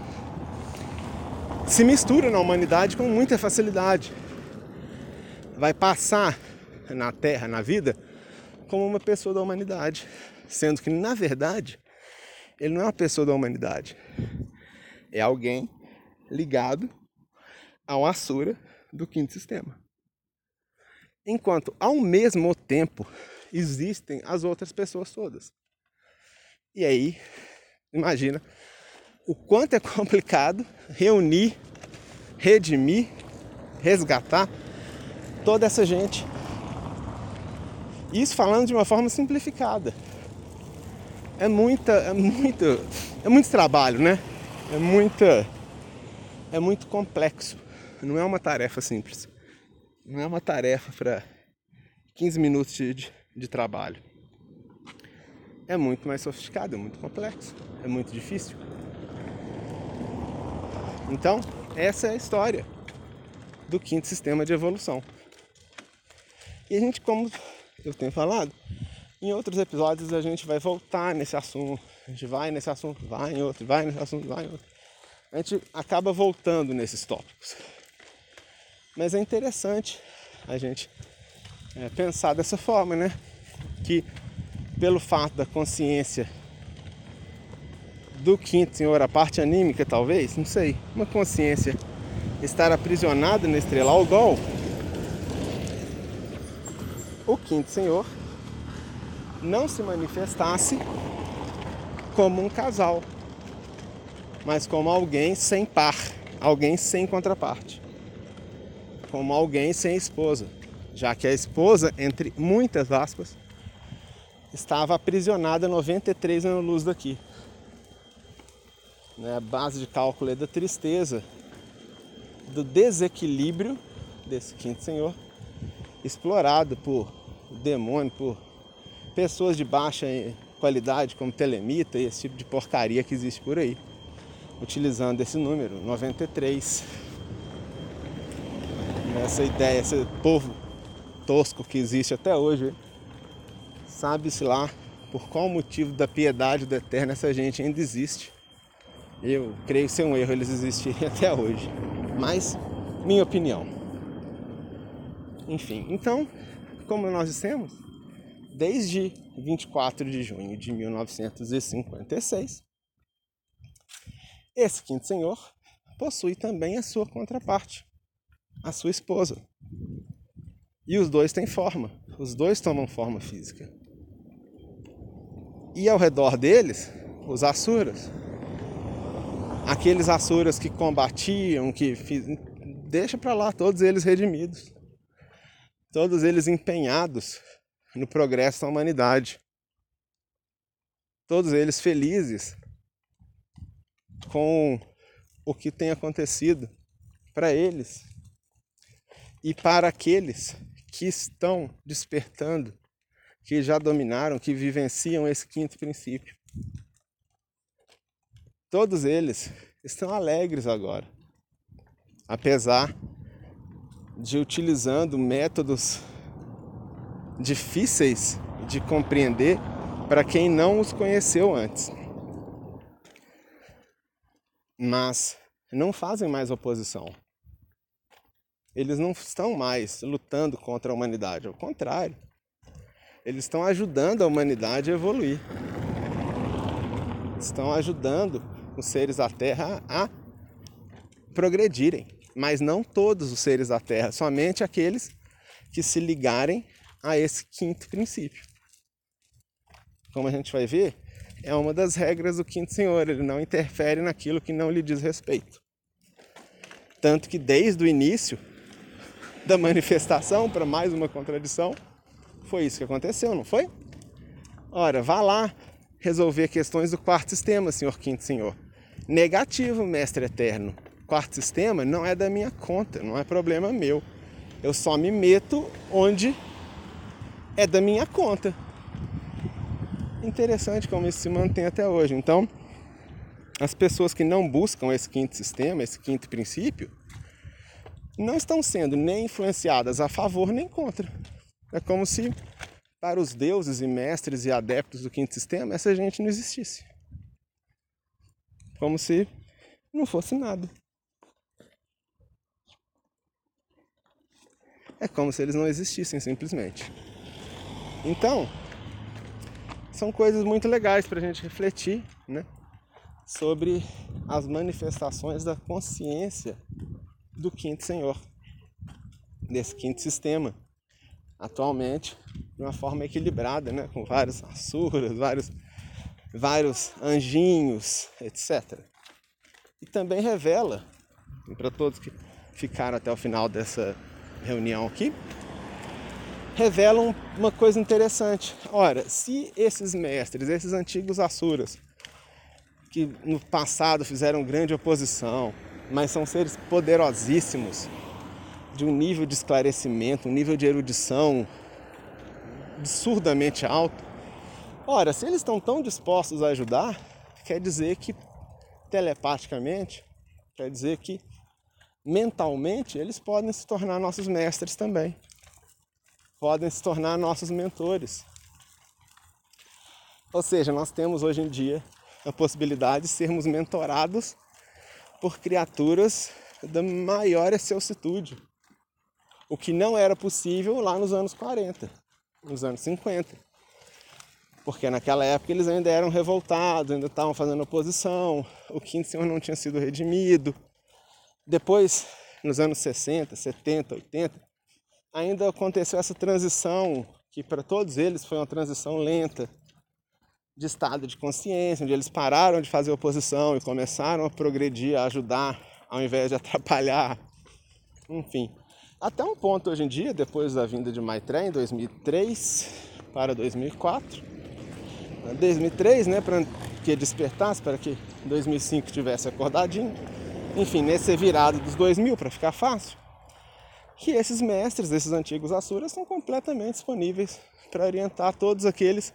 se mistura na humanidade com muita facilidade. Vai passar na Terra, na vida, como uma pessoa da humanidade, sendo que na verdade ele não é uma pessoa da humanidade. É alguém ligado ao Asura do quinto sistema. Enquanto ao mesmo tempo existem as outras pessoas todas. E aí, imagina o quanto é (laughs) complicado reunir, redimir, resgatar toda essa gente. Isso falando de uma forma simplificada. É muita, é muito, é muito trabalho, né? É muita, é muito complexo. Não é uma tarefa simples. Não é uma tarefa para 15 minutos de, de, de trabalho. É muito mais sofisticado, é muito complexo, é muito difícil. Então, essa é a história do quinto sistema de evolução. E a gente, como eu tenho falado, em outros episódios a gente vai voltar nesse assunto, a gente vai nesse assunto, vai em outro, vai nesse assunto, vai em outro. A gente acaba voltando nesses tópicos. Mas é interessante a gente é, pensar dessa forma, né? Que pelo fato da consciência do quinto senhor, a parte anímica talvez, não sei, uma consciência estar aprisionada no estrelar o gol, o quinto senhor não se manifestasse como um casal, mas como alguém sem par, alguém sem contraparte, como alguém sem esposa, já que a esposa, entre muitas aspas, estava aprisionada 93 anos luz daqui. Né, a base de cálculo é da tristeza, do desequilíbrio desse quinto senhor, explorado por demônio, por pessoas de baixa qualidade, como telemita e esse tipo de porcaria que existe por aí, utilizando esse número, 93. Essa ideia, esse povo tosco que existe até hoje, sabe-se lá por qual motivo da piedade do eterno essa gente ainda existe. Eu creio ser um erro eles existirem (laughs) até hoje. Mas, minha opinião. Enfim, então, como nós dissemos, desde 24 de junho de 1956. Esse quinto senhor possui também a sua contraparte, a sua esposa. E os dois têm forma, os dois tomam forma física. E ao redor deles, os Asuras. Aqueles Asuras que combatiam, que fiz... deixa para lá todos eles redimidos. Todos eles empenhados no progresso da humanidade. Todos eles felizes com o que tem acontecido para eles e para aqueles que estão despertando, que já dominaram, que vivenciam esse quinto princípio. Todos eles estão alegres agora, apesar de utilizando métodos difíceis de compreender para quem não os conheceu antes. Mas não fazem mais oposição. Eles não estão mais lutando contra a humanidade, ao contrário. Eles estão ajudando a humanidade a evoluir. Estão ajudando os seres da Terra a progredirem. Mas não todos os seres da Terra, somente aqueles que se ligarem a esse quinto princípio. Como a gente vai ver, é uma das regras do quinto senhor, ele não interfere naquilo que não lhe diz respeito. Tanto que desde o início da manifestação, para mais uma contradição, foi isso que aconteceu, não foi? Ora, vá lá resolver questões do quarto sistema, senhor quinto senhor. Negativo, mestre eterno. Quarto sistema não é da minha conta, não é problema meu. Eu só me meto onde é da minha conta. Interessante como isso se mantém até hoje. Então, as pessoas que não buscam esse quinto sistema, esse quinto princípio, não estão sendo nem influenciadas a favor nem contra. É como se para os deuses e mestres e adeptos do quinto sistema essa gente não existisse. Como se não fosse nada. É como se eles não existissem simplesmente. Então, são coisas muito legais para a gente refletir né, sobre as manifestações da consciência do quinto senhor, desse quinto sistema, atualmente de uma forma equilibrada, né, com vários asuras, vários, vários anjinhos, etc. E também revela, para todos que ficaram até o final dessa reunião aqui, revelam uma coisa interessante. Ora, se esses mestres, esses antigos asuras, que no passado fizeram grande oposição, mas são seres poderosíssimos, de um nível de esclarecimento, um nível de erudição absurdamente alto. Ora, se eles estão tão dispostos a ajudar, quer dizer que telepaticamente, quer dizer que mentalmente eles podem se tornar nossos mestres também podem se tornar nossos mentores. Ou seja, nós temos hoje em dia a possibilidade de sermos mentorados por criaturas da maior excelsitude. O que não era possível lá nos anos 40, nos anos 50. Porque naquela época eles ainda eram revoltados, ainda estavam fazendo oposição, o quinto senhor não tinha sido redimido. Depois, nos anos 60, 70, 80, ainda aconteceu essa transição, que para todos eles foi uma transição lenta, de estado de consciência, onde eles pararam de fazer oposição e começaram a progredir, a ajudar, ao invés de atrapalhar. Enfim, até um ponto hoje em dia, depois da vinda de Maitreya em 2003 para 2004, 2003, né, para que despertasse, para que 2005 tivesse acordadinho. Enfim, nesse virado dos 2000 para ficar fácil que esses mestres, esses antigos asuras, são completamente disponíveis para orientar todos aqueles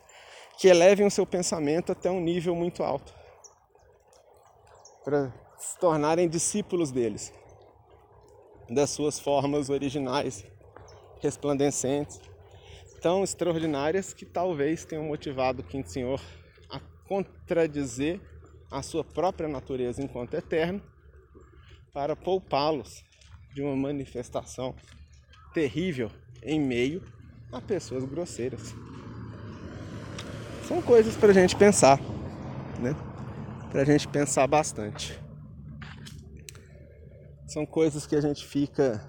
que elevem o seu pensamento até um nível muito alto, para se tornarem discípulos deles, das suas formas originais, resplandecentes, tão extraordinárias que talvez tenham motivado o Quinto Senhor a contradizer a sua própria natureza enquanto eterno para poupá-los de uma manifestação terrível em meio a pessoas grosseiras. São coisas para a gente pensar, né? Para a gente pensar bastante. São coisas que a gente fica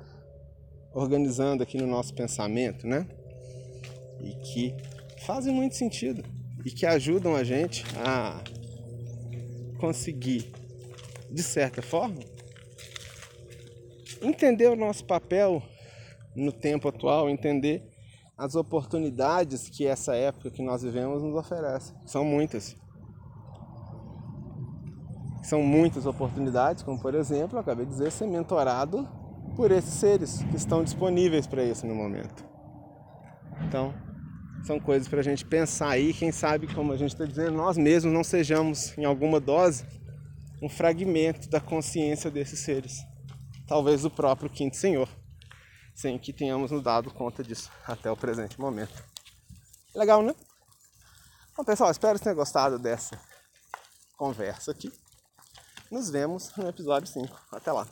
organizando aqui no nosso pensamento, né? E que fazem muito sentido e que ajudam a gente a conseguir, de certa forma, entender o nosso papel no tempo atual, entender as oportunidades que essa época que nós vivemos nos oferece. São muitas. São muitas oportunidades, como por exemplo, eu acabei de dizer, ser mentorado por esses seres que estão disponíveis para isso no momento. Então, são coisas para a gente pensar aí, quem sabe, como a gente está dizendo, nós mesmos não sejamos, em alguma dose, um fragmento da consciência desses seres talvez o próprio quinto senhor, sem que tenhamos nos dado conta disso até o presente momento. Legal, né? Bom, pessoal, espero que tenham gostado dessa conversa aqui. Nos vemos no episódio 5. Até lá.